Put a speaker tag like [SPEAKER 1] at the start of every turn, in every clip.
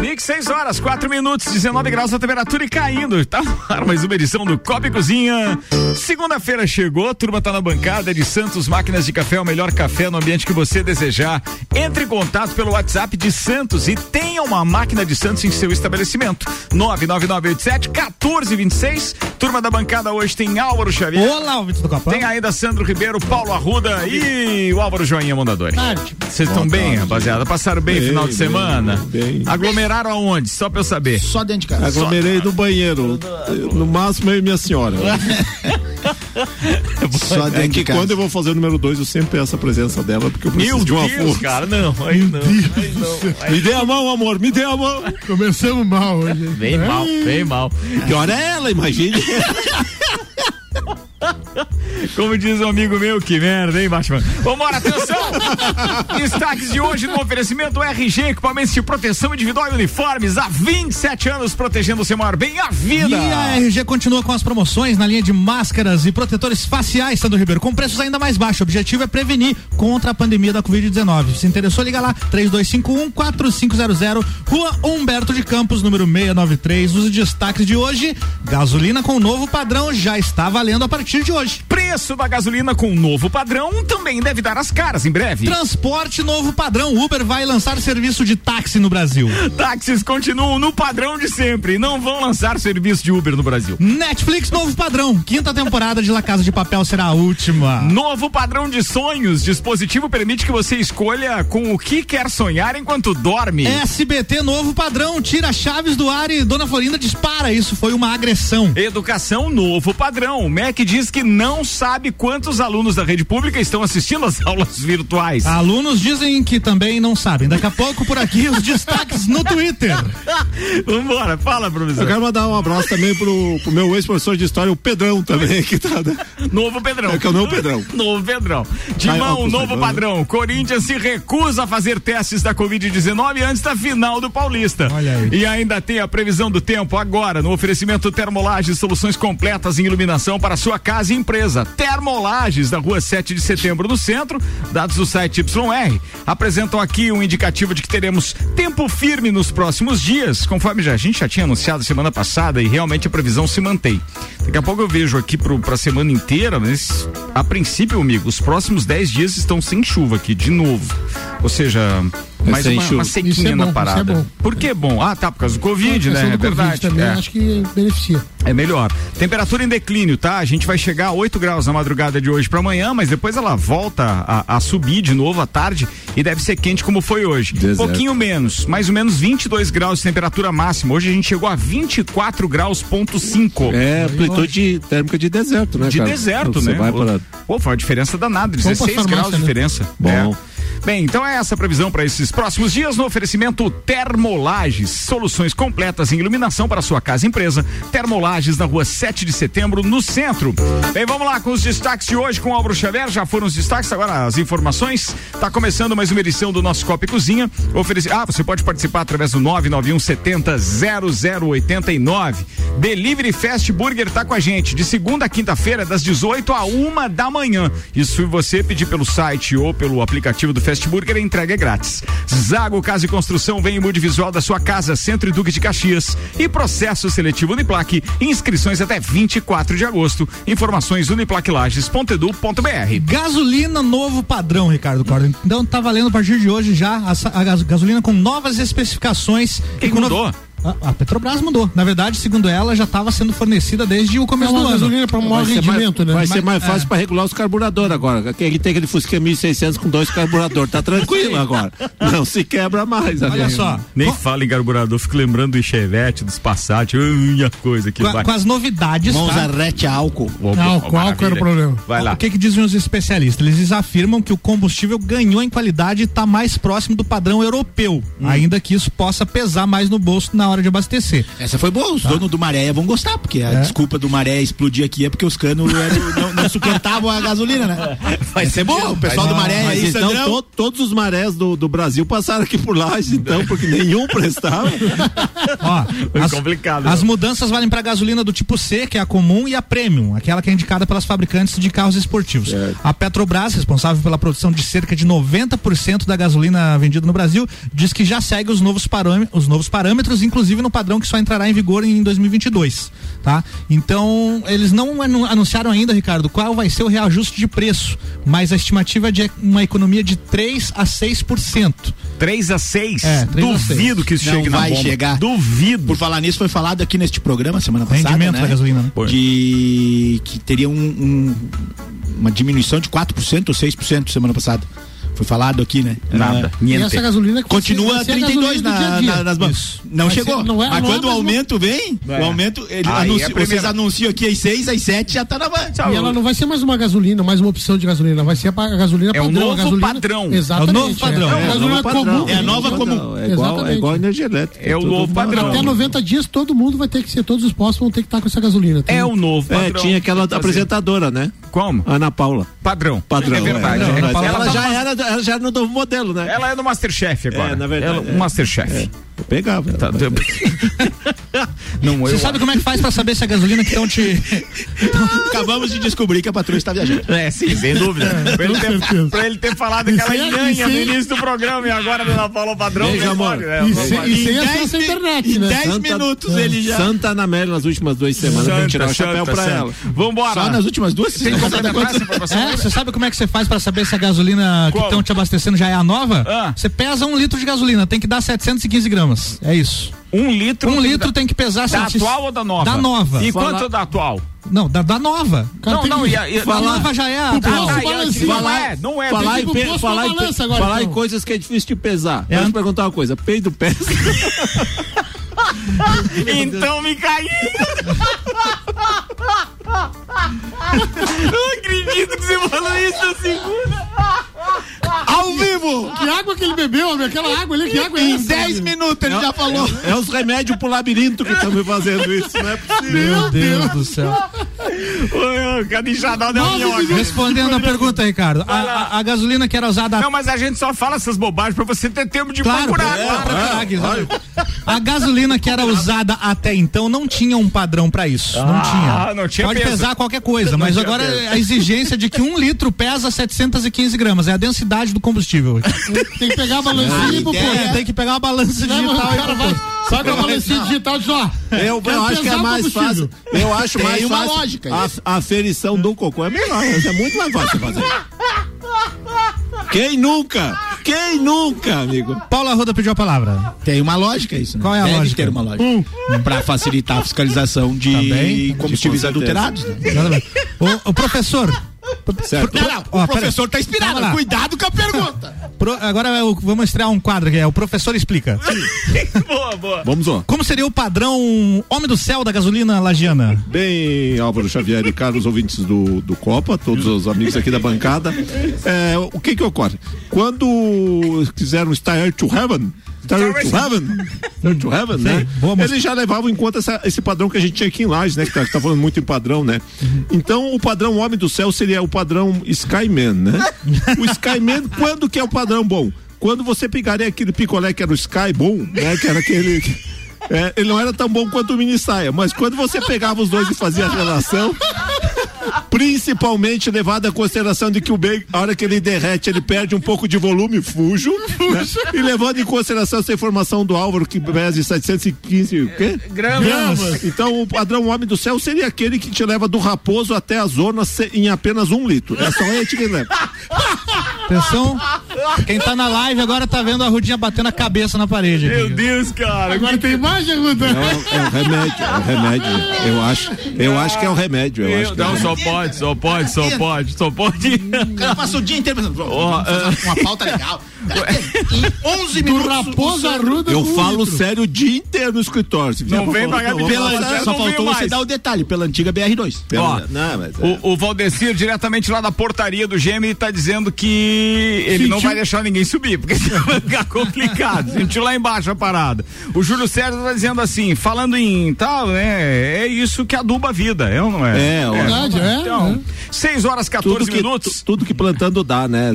[SPEAKER 1] Mix 6 horas, 4 minutos, 19 graus a temperatura e caindo. Tá no ar mais uma edição do Copa e Cozinha. Segunda-feira chegou, a turma tá na bancada de Santos Máquinas de Café, o melhor café no ambiente que você desejar. Entre em contato pelo WhatsApp de Santos e tenha uma máquina de Santos em seu estabelecimento. 99987 1426. Turma da bancada hoje tem Álvaro Xavier.
[SPEAKER 2] Olá, ouvintes do Copa.
[SPEAKER 1] Tem ainda Sandro Ribeiro, Paulo Arruda e o Álvaro Joinha Mondadores. Vocês estão bem, rapaziada? Passaram bem,
[SPEAKER 3] Bem,
[SPEAKER 1] final de
[SPEAKER 3] bem,
[SPEAKER 1] semana?
[SPEAKER 3] bem.
[SPEAKER 1] Aglomeraram aonde? Só pra eu saber.
[SPEAKER 2] Só dentro de casa.
[SPEAKER 3] Aglomerei no banheiro. No máximo eu e minha senhora.
[SPEAKER 2] Só
[SPEAKER 3] É
[SPEAKER 2] dentro
[SPEAKER 3] que
[SPEAKER 2] de casa.
[SPEAKER 3] quando eu vou fazer o número dois, eu sempre peço a presença dela, porque eu preciso
[SPEAKER 1] Meu
[SPEAKER 3] de uma
[SPEAKER 1] Deus,
[SPEAKER 3] força.
[SPEAKER 1] cara, não, aí não, aí não.
[SPEAKER 3] Me dê a mão, amor, me dê a mão.
[SPEAKER 4] Começamos mal hoje.
[SPEAKER 1] Bem mal, bem mal.
[SPEAKER 3] Que hora é ela, imagine.
[SPEAKER 1] Como diz um amigo meu, que merda, hein, Batman? Vambora, atenção! Destaques de hoje no oferecimento RG, equipamentos de proteção individual e uniformes. Há 27 anos protegendo o seu maior bem, a vida.
[SPEAKER 2] E a RG continua com as promoções na linha de máscaras e protetores faciais, Sandro Ribeiro, com preços ainda mais baixos. O objetivo é prevenir contra a pandemia da Covid-19. Se interessou, liga lá, 3251-4500, Rua Humberto de Campos, número 693. Os destaques de hoje: gasolina com novo padrão já está valendo a partir de hoje.
[SPEAKER 1] Preço da gasolina com um novo padrão também deve dar as caras em breve.
[SPEAKER 2] Transporte novo padrão. Uber vai lançar serviço de táxi no Brasil.
[SPEAKER 1] Táxis continuam no padrão de sempre não vão lançar serviço de Uber no Brasil.
[SPEAKER 2] Netflix novo padrão. Quinta temporada de La Casa de Papel será a última.
[SPEAKER 1] Novo padrão de sonhos. Dispositivo permite que você escolha com o que quer sonhar enquanto dorme.
[SPEAKER 2] SBT novo padrão. Tira chaves do ar e Dona Florinda dispara. Isso foi uma agressão.
[SPEAKER 1] Educação novo padrão. O MEC diz que não sabe quantos alunos da rede pública estão assistindo às aulas virtuais.
[SPEAKER 2] Alunos dizem que também não sabem. Daqui a pouco por aqui os destaques no Twitter.
[SPEAKER 1] Vambora, fala,
[SPEAKER 3] Eu
[SPEAKER 1] professor.
[SPEAKER 3] quero mandar um abraço também pro, pro meu ex-professor de história, o Pedrão também, que tá. né?
[SPEAKER 1] Novo Pedrão.
[SPEAKER 3] É que é o novo Pedrão.
[SPEAKER 1] Novo Pedrão. De
[SPEAKER 3] Vai,
[SPEAKER 1] mão,
[SPEAKER 3] óculos,
[SPEAKER 1] novo padrão. Corinthians se recusa a fazer testes da Covid-19 antes da final do Paulista.
[SPEAKER 2] Olha aí.
[SPEAKER 1] E ainda tem a previsão do tempo agora no oferecimento Termolages, soluções completas em iluminação para sua casa e empresa. Termolages, da rua 7 de setembro, no centro. Dados do site YR apresentam aqui um indicativo de que teremos tempo firme nos próximos dias, conforme já, a gente já tinha anunciado semana passada e realmente a previsão se mantém. Daqui a pouco eu vejo aqui pro, pra semana inteira, mas a princípio, amigo, os próximos 10 dias estão sem chuva aqui, de novo. Ou seja, mais
[SPEAKER 3] sem
[SPEAKER 1] uma, uma
[SPEAKER 4] Isso
[SPEAKER 1] sequinha
[SPEAKER 4] é bom,
[SPEAKER 1] na
[SPEAKER 4] isso é
[SPEAKER 1] parada.
[SPEAKER 4] bom.
[SPEAKER 1] Por que bom? Ah, tá, por causa do Covid, né? É
[SPEAKER 4] do Covid
[SPEAKER 1] verdade.
[SPEAKER 4] Também,
[SPEAKER 1] é.
[SPEAKER 4] Acho que beneficia.
[SPEAKER 1] É melhor. Temperatura em declínio, tá? A gente vai chegar a 8 graus na madrugada de hoje para amanhã, mas depois ela volta a, a subir de novo à tarde e deve ser quente como foi hoje.
[SPEAKER 3] Deserto.
[SPEAKER 1] Pouquinho menos, mais ou menos 22 graus de temperatura máxima. Hoje a gente chegou a 24 graus ponto 5.
[SPEAKER 3] É amplitude térmica de deserto, né,
[SPEAKER 1] De
[SPEAKER 3] cara?
[SPEAKER 1] deserto,
[SPEAKER 3] Você
[SPEAKER 1] né?
[SPEAKER 3] vai para.
[SPEAKER 1] Pô, foi uma diferença danada,
[SPEAKER 4] Vamos pra
[SPEAKER 1] 16
[SPEAKER 4] farmácia,
[SPEAKER 1] graus de
[SPEAKER 4] né?
[SPEAKER 1] diferença.
[SPEAKER 3] Bom.
[SPEAKER 1] É. Bem, então é essa a previsão para esses próximos dias no oferecimento Termolages. Soluções completas em iluminação para sua casa e empresa. Termolages na rua 7 de setembro, no centro. Bem, vamos lá com os destaques de hoje com o Álvaro Xavier. Já foram os destaques, agora as informações. Tá começando mais uma edição do nosso Copa e Cozinha. Ofereci... Ah, você pode participar através do 991 70 0089. Delivery Fast Burger tá com a gente de segunda a quinta-feira, das 18 a uma da manhã. Isso se você pedir pelo site ou pelo aplicativo do Fast Burger, a entrega é grátis. Zago Casa e Construção vem em mude visual da sua casa, Centro e Duque de Caxias. E processo seletivo Uniplaque, inscrições até 24 de agosto. Informações uniplaquilages.edu.br.
[SPEAKER 2] Gasolina novo padrão, Ricardo Corda. Então tá valendo a partir de hoje já a, a gas- gasolina com novas especificações.
[SPEAKER 1] Quem
[SPEAKER 2] e
[SPEAKER 1] mudou?
[SPEAKER 2] A, a Petrobras mudou. Na verdade, segundo ela, já estava sendo fornecida desde o
[SPEAKER 4] É
[SPEAKER 2] começo do
[SPEAKER 4] uma
[SPEAKER 2] ano.
[SPEAKER 4] gasolina para maior
[SPEAKER 3] Vai ser mais,
[SPEAKER 4] rendimento, né?
[SPEAKER 3] vai ser mais fácil para regular os carburadores agora. Quem tem aquele Fusca 1600 com dois carburadores, tá tranquilo agora. Não se quebra mais.
[SPEAKER 2] Olha
[SPEAKER 3] amigo.
[SPEAKER 2] só.
[SPEAKER 1] Nem
[SPEAKER 2] com,
[SPEAKER 1] fala em carburador, fico lembrando do Chevette, dos Passat, ui, a coisa que
[SPEAKER 2] com
[SPEAKER 1] vai.
[SPEAKER 2] com as novidades.
[SPEAKER 5] Vamos
[SPEAKER 2] tá?
[SPEAKER 5] álcool.
[SPEAKER 1] Opa,
[SPEAKER 4] Não, qual que era o problema?
[SPEAKER 1] Vai lá.
[SPEAKER 2] O que, que dizem os especialistas? Eles afirmam que o combustível ganhou em qualidade e está mais próximo do padrão europeu,
[SPEAKER 1] Hum.
[SPEAKER 2] ainda que isso possa pesar mais no bolso na hora de abastecer.
[SPEAKER 5] Essa foi boa,
[SPEAKER 2] Tá.
[SPEAKER 5] os donos do Maré vão gostar, porque a desculpa do Maré explodir aqui é porque os canos eram- não, não suportavam a gasolina, né? Vai ser bom, o pessoal do Maré
[SPEAKER 3] Mas
[SPEAKER 5] aí,
[SPEAKER 3] então to- todos os marés do, do Brasil passaram aqui por lá, então, porque nenhum prestava.
[SPEAKER 2] Ó,
[SPEAKER 1] Foi
[SPEAKER 2] as,
[SPEAKER 1] complicado,
[SPEAKER 2] As
[SPEAKER 1] né?
[SPEAKER 2] mudanças valem para gasolina do tipo C, que é a comum, e a premium, aquela que é indicada pelas fabricantes de carros esportivos. A Petrobras, responsável pela produção de cerca de 90% da gasolina vendida no Brasil, diz que já segue os novos, parâmetros, os novos parâmetros, inclusive no padrão que só entrará em vigor em 2022, tá? Então, eles não anu- anunciaram ainda, Ricardo, qual vai ser o reajuste de preço, mas a estimativa é de uma economia de 3 a 6%.
[SPEAKER 1] 3 a 6
[SPEAKER 2] É, três a
[SPEAKER 1] Duvido que isso
[SPEAKER 5] Não
[SPEAKER 1] chegue na
[SPEAKER 5] vai
[SPEAKER 1] bomba.
[SPEAKER 5] chegar.
[SPEAKER 1] Duvido.
[SPEAKER 5] Por falar nisso, foi falado aqui neste programa semana passada,
[SPEAKER 2] Rendimento
[SPEAKER 5] né?
[SPEAKER 2] da gasolina, né?
[SPEAKER 5] De que teria um, um- uma diminuição de 4% ou 6% semana passada. Foi falado aqui, né?
[SPEAKER 1] Nada.
[SPEAKER 4] E
[SPEAKER 1] Niente.
[SPEAKER 4] essa gasolina que
[SPEAKER 5] Continua
[SPEAKER 4] a
[SPEAKER 5] 32
[SPEAKER 4] gasolina do dia
[SPEAKER 5] na,
[SPEAKER 4] a dia.
[SPEAKER 5] na- nas mãos. Não
[SPEAKER 4] Vai
[SPEAKER 5] chegou.
[SPEAKER 4] ser- não é-
[SPEAKER 5] Mas
[SPEAKER 4] não é
[SPEAKER 5] quando o
[SPEAKER 4] mais uma-
[SPEAKER 5] aumento vem,
[SPEAKER 1] É.
[SPEAKER 5] o aumento, ele
[SPEAKER 1] Aí
[SPEAKER 5] anuncia-
[SPEAKER 1] é a primeira.
[SPEAKER 5] vocês anunciam aqui às 6, às 7 já tá na mão.
[SPEAKER 4] E ela não vai ser mais uma gasolina, mais uma opção de gasolina, vai ser a a gasolina
[SPEAKER 1] É o
[SPEAKER 4] padrão.
[SPEAKER 1] novo
[SPEAKER 4] gasolina,
[SPEAKER 1] padrão.
[SPEAKER 4] Exatamente.
[SPEAKER 2] É o novo padrão.
[SPEAKER 4] É,
[SPEAKER 2] É
[SPEAKER 4] a
[SPEAKER 2] o
[SPEAKER 3] padrão.
[SPEAKER 4] comum.
[SPEAKER 5] É a nova comum.
[SPEAKER 3] É igual, é
[SPEAKER 4] Exatamente.
[SPEAKER 3] igual a energia elétrica.
[SPEAKER 1] É o novo padrão.
[SPEAKER 4] Até 90 dias todo mundo vai ter que ser, todos os postos vão ter que estar com essa gasolina.
[SPEAKER 1] É o novo
[SPEAKER 3] É,
[SPEAKER 1] padrão.
[SPEAKER 3] tinha aquela apresentadora, né?
[SPEAKER 1] Como?
[SPEAKER 3] Ana Paula.
[SPEAKER 1] Padrão.
[SPEAKER 3] Padrão.
[SPEAKER 1] É verdade.
[SPEAKER 3] é.
[SPEAKER 1] É, ela,
[SPEAKER 3] já era, já era no novo modelo, né?
[SPEAKER 1] ela é do Masterchef agora.
[SPEAKER 3] É, na verdade,
[SPEAKER 1] Ela,
[SPEAKER 3] é.
[SPEAKER 1] Masterchef.
[SPEAKER 3] Eu pegava.
[SPEAKER 1] Tá, tá- não,
[SPEAKER 2] Você
[SPEAKER 1] eu,
[SPEAKER 2] sabe como é que faz pra saber se a gasolina que estão te.
[SPEAKER 5] Acabamos de descobrir que a patroa está viajando.
[SPEAKER 1] É, sim, sem dúvida. pra, ele ter, pra ele ter falado aquela
[SPEAKER 4] sem-
[SPEAKER 1] nhanha
[SPEAKER 4] e
[SPEAKER 1] no início do programa e agora ela falou padrão. Né,
[SPEAKER 3] amor.
[SPEAKER 1] né?
[SPEAKER 4] E sem, e sem
[SPEAKER 5] Em
[SPEAKER 4] acesso à
[SPEAKER 5] dez
[SPEAKER 4] internet,
[SPEAKER 5] em
[SPEAKER 4] né?
[SPEAKER 5] 10 minutos ele já.
[SPEAKER 3] Santa Ana Amélia nas últimas duas semanas pra tirar o chapéu pra ela.
[SPEAKER 1] Vambora.
[SPEAKER 5] Só nas últimas duas
[SPEAKER 1] Tem
[SPEAKER 5] semanas.
[SPEAKER 2] É, você sabe como é que você faz pra saber se a gasolina que estão te abastecendo já é a nova?
[SPEAKER 1] Ah.
[SPEAKER 2] Você pesa um litro de gasolina, tem que dar 715 gramas. É isso.
[SPEAKER 1] Um litro.
[SPEAKER 2] Um
[SPEAKER 1] tem
[SPEAKER 2] litro
[SPEAKER 1] da,
[SPEAKER 2] tem que pesar
[SPEAKER 1] da atual ou da nova?
[SPEAKER 2] Da nova.
[SPEAKER 1] E
[SPEAKER 2] Fala-
[SPEAKER 1] quanto da atual?
[SPEAKER 2] Não, da, da nova.
[SPEAKER 4] Cara,
[SPEAKER 1] não, não,
[SPEAKER 4] que-
[SPEAKER 1] e e A
[SPEAKER 2] nova já é a.
[SPEAKER 4] O
[SPEAKER 2] a-
[SPEAKER 4] posto
[SPEAKER 1] Ah, e a-
[SPEAKER 4] balanceia.
[SPEAKER 1] não é, não é.
[SPEAKER 3] Falar em, pe- falar, em, pe-
[SPEAKER 4] agora,
[SPEAKER 3] falar em
[SPEAKER 4] então.
[SPEAKER 3] coisas que é difícil de pesar.
[SPEAKER 2] É.
[SPEAKER 3] Deixa eu te perguntar uma coisa. Peido pesa.
[SPEAKER 1] Então me caí. Não acredito que você falou isso na segunda.
[SPEAKER 5] Ao vivo!
[SPEAKER 4] Que água que ele bebeu, homem? Aquela água ali, que água é
[SPEAKER 5] Em
[SPEAKER 4] essa?
[SPEAKER 5] 10 minutos ele já falou.
[SPEAKER 3] É os remédios pro labirinto que estão me fazendo isso, não é possível.
[SPEAKER 2] Meu Deus do céu.
[SPEAKER 1] Enxadão deu minhoca.
[SPEAKER 2] Respondendo a pergunta, Ricardo. A, a- a gasolina que era usada.
[SPEAKER 1] Não, mas a gente só fala essas bobagens pra você ter tempo de
[SPEAKER 2] Claro,
[SPEAKER 1] procurar.
[SPEAKER 2] é,
[SPEAKER 1] Claro.
[SPEAKER 2] claro, claro, claro. A gasolina que era usada até então não tinha um padrão pra isso. não
[SPEAKER 1] Ah,
[SPEAKER 2] tinha.
[SPEAKER 1] não tinha
[SPEAKER 2] Pode
[SPEAKER 1] peso.
[SPEAKER 2] pesar qualquer coisa, mas
[SPEAKER 1] tinha
[SPEAKER 2] agora
[SPEAKER 1] peso.
[SPEAKER 2] a exigência de que um litro pesa 715 gramas. É a densidade do combustível.
[SPEAKER 4] Tem que pegar a balancinha e pôr.
[SPEAKER 2] É, tem que pegar uma balança digital e
[SPEAKER 4] vai, com a balancinha digital diz, ó.
[SPEAKER 3] Eu, eu acho que é mais fácil. Eu acho
[SPEAKER 5] Tem
[SPEAKER 3] mais
[SPEAKER 5] uma
[SPEAKER 3] fácil.
[SPEAKER 5] lógica
[SPEAKER 3] A, a aferição do cocô é melhor. Isso é muito mais fácil de fazer. Quem nunca? Quem nunca, amigo?
[SPEAKER 2] Paulo Arruda pediu a palavra.
[SPEAKER 5] Tem uma lógica isso, né?
[SPEAKER 2] Qual é a
[SPEAKER 5] Deve
[SPEAKER 2] lógica?
[SPEAKER 5] ter uma lógica. Pra facilitar a fiscalização de
[SPEAKER 2] Também.
[SPEAKER 5] combustíveis
[SPEAKER 3] Com certeza.
[SPEAKER 5] adulterados. Né?
[SPEAKER 2] Exatamente. O, o professor.
[SPEAKER 3] Certo.
[SPEAKER 5] Não, não,
[SPEAKER 2] Ó,
[SPEAKER 5] o professor
[SPEAKER 2] pera-
[SPEAKER 5] tá inspirado. Cuidado com a pergunta.
[SPEAKER 2] Pro- agora eu- vamos estrear um quadro que é o professor explica.
[SPEAKER 1] boa, boa.
[SPEAKER 3] Vamos lá.
[SPEAKER 2] Como seria o padrão homem do céu da gasolina lagiana?
[SPEAKER 3] Bem, Álvaro Xavier e caros ouvintes do, do Copa, todos os amigos aqui da bancada. É, o que que ocorre? Quando quiseram Star to Heaven, Star to Heaven, Star to Heaven, né? Eles já levavam em conta essa- esse padrão que a gente tinha aqui em Lages, né? Que tá, que tá falando muito em padrão, né? Então, o padrão homem do céu seria o padrão Skyman, né? O Skyman, quando que é o padrão bom? Quando você pegaria aquele picolé que era o Sky bom, né? Que era aquele... É, ele não era tão bom quanto o mini saia, mas quando você pegava os dois e fazia a relação, principalmente levado em consideração de que o bacon, a hora que ele derrete, ele perde um pouco de volume fujo, né? e levando em consideração essa informação do Álvaro que pesa 715 o quê?
[SPEAKER 1] Gramas.
[SPEAKER 3] Então o padrão homem do céu seria aquele que te leva do raposo até a zona em apenas um litro. É só ele que leva.
[SPEAKER 2] Atenção, quem tá na live agora tá vendo a Rudinha batendo a cabeça na parede. aqui.
[SPEAKER 1] Meu Deus, cara.
[SPEAKER 4] Agora tem imagem, Ruda?
[SPEAKER 3] É, o- é o remédio, é o remédio. Eu acho, eu acho que é o remédio. Eu acho que é o
[SPEAKER 1] Não,
[SPEAKER 3] remédio.
[SPEAKER 1] só pode, só pode, só pode, só pode.
[SPEAKER 5] O cara passa o dia inteiro pensando, vamos fazer uma pauta legal. Em 11
[SPEAKER 4] Do
[SPEAKER 5] minutos.
[SPEAKER 4] Raposo Arruda
[SPEAKER 3] Eu falo
[SPEAKER 4] litro.
[SPEAKER 3] sério o dia inteiro no escritório.
[SPEAKER 1] Não vem pagar
[SPEAKER 3] eu vou
[SPEAKER 1] pela-
[SPEAKER 5] só faltou você
[SPEAKER 1] mais.
[SPEAKER 5] dar o detalhe, pela antiga BR2.
[SPEAKER 1] Ó,
[SPEAKER 3] Não, mas é.
[SPEAKER 1] O, o Valdecir, diretamente lá da portaria do GM, tá dizendo que ele não vai deixar ninguém subir, porque senão vai ficar complicado. Sentiu lá embaixo a parada. O Júlio César tá dizendo assim, falando em tal, né? É isso que aduba a vida, é ou não é?
[SPEAKER 3] É,
[SPEAKER 4] verdade, é,
[SPEAKER 1] Então, 6 horas 14
[SPEAKER 3] Tudo que,
[SPEAKER 1] minutos.
[SPEAKER 3] tu- tudo que plantando dá, né?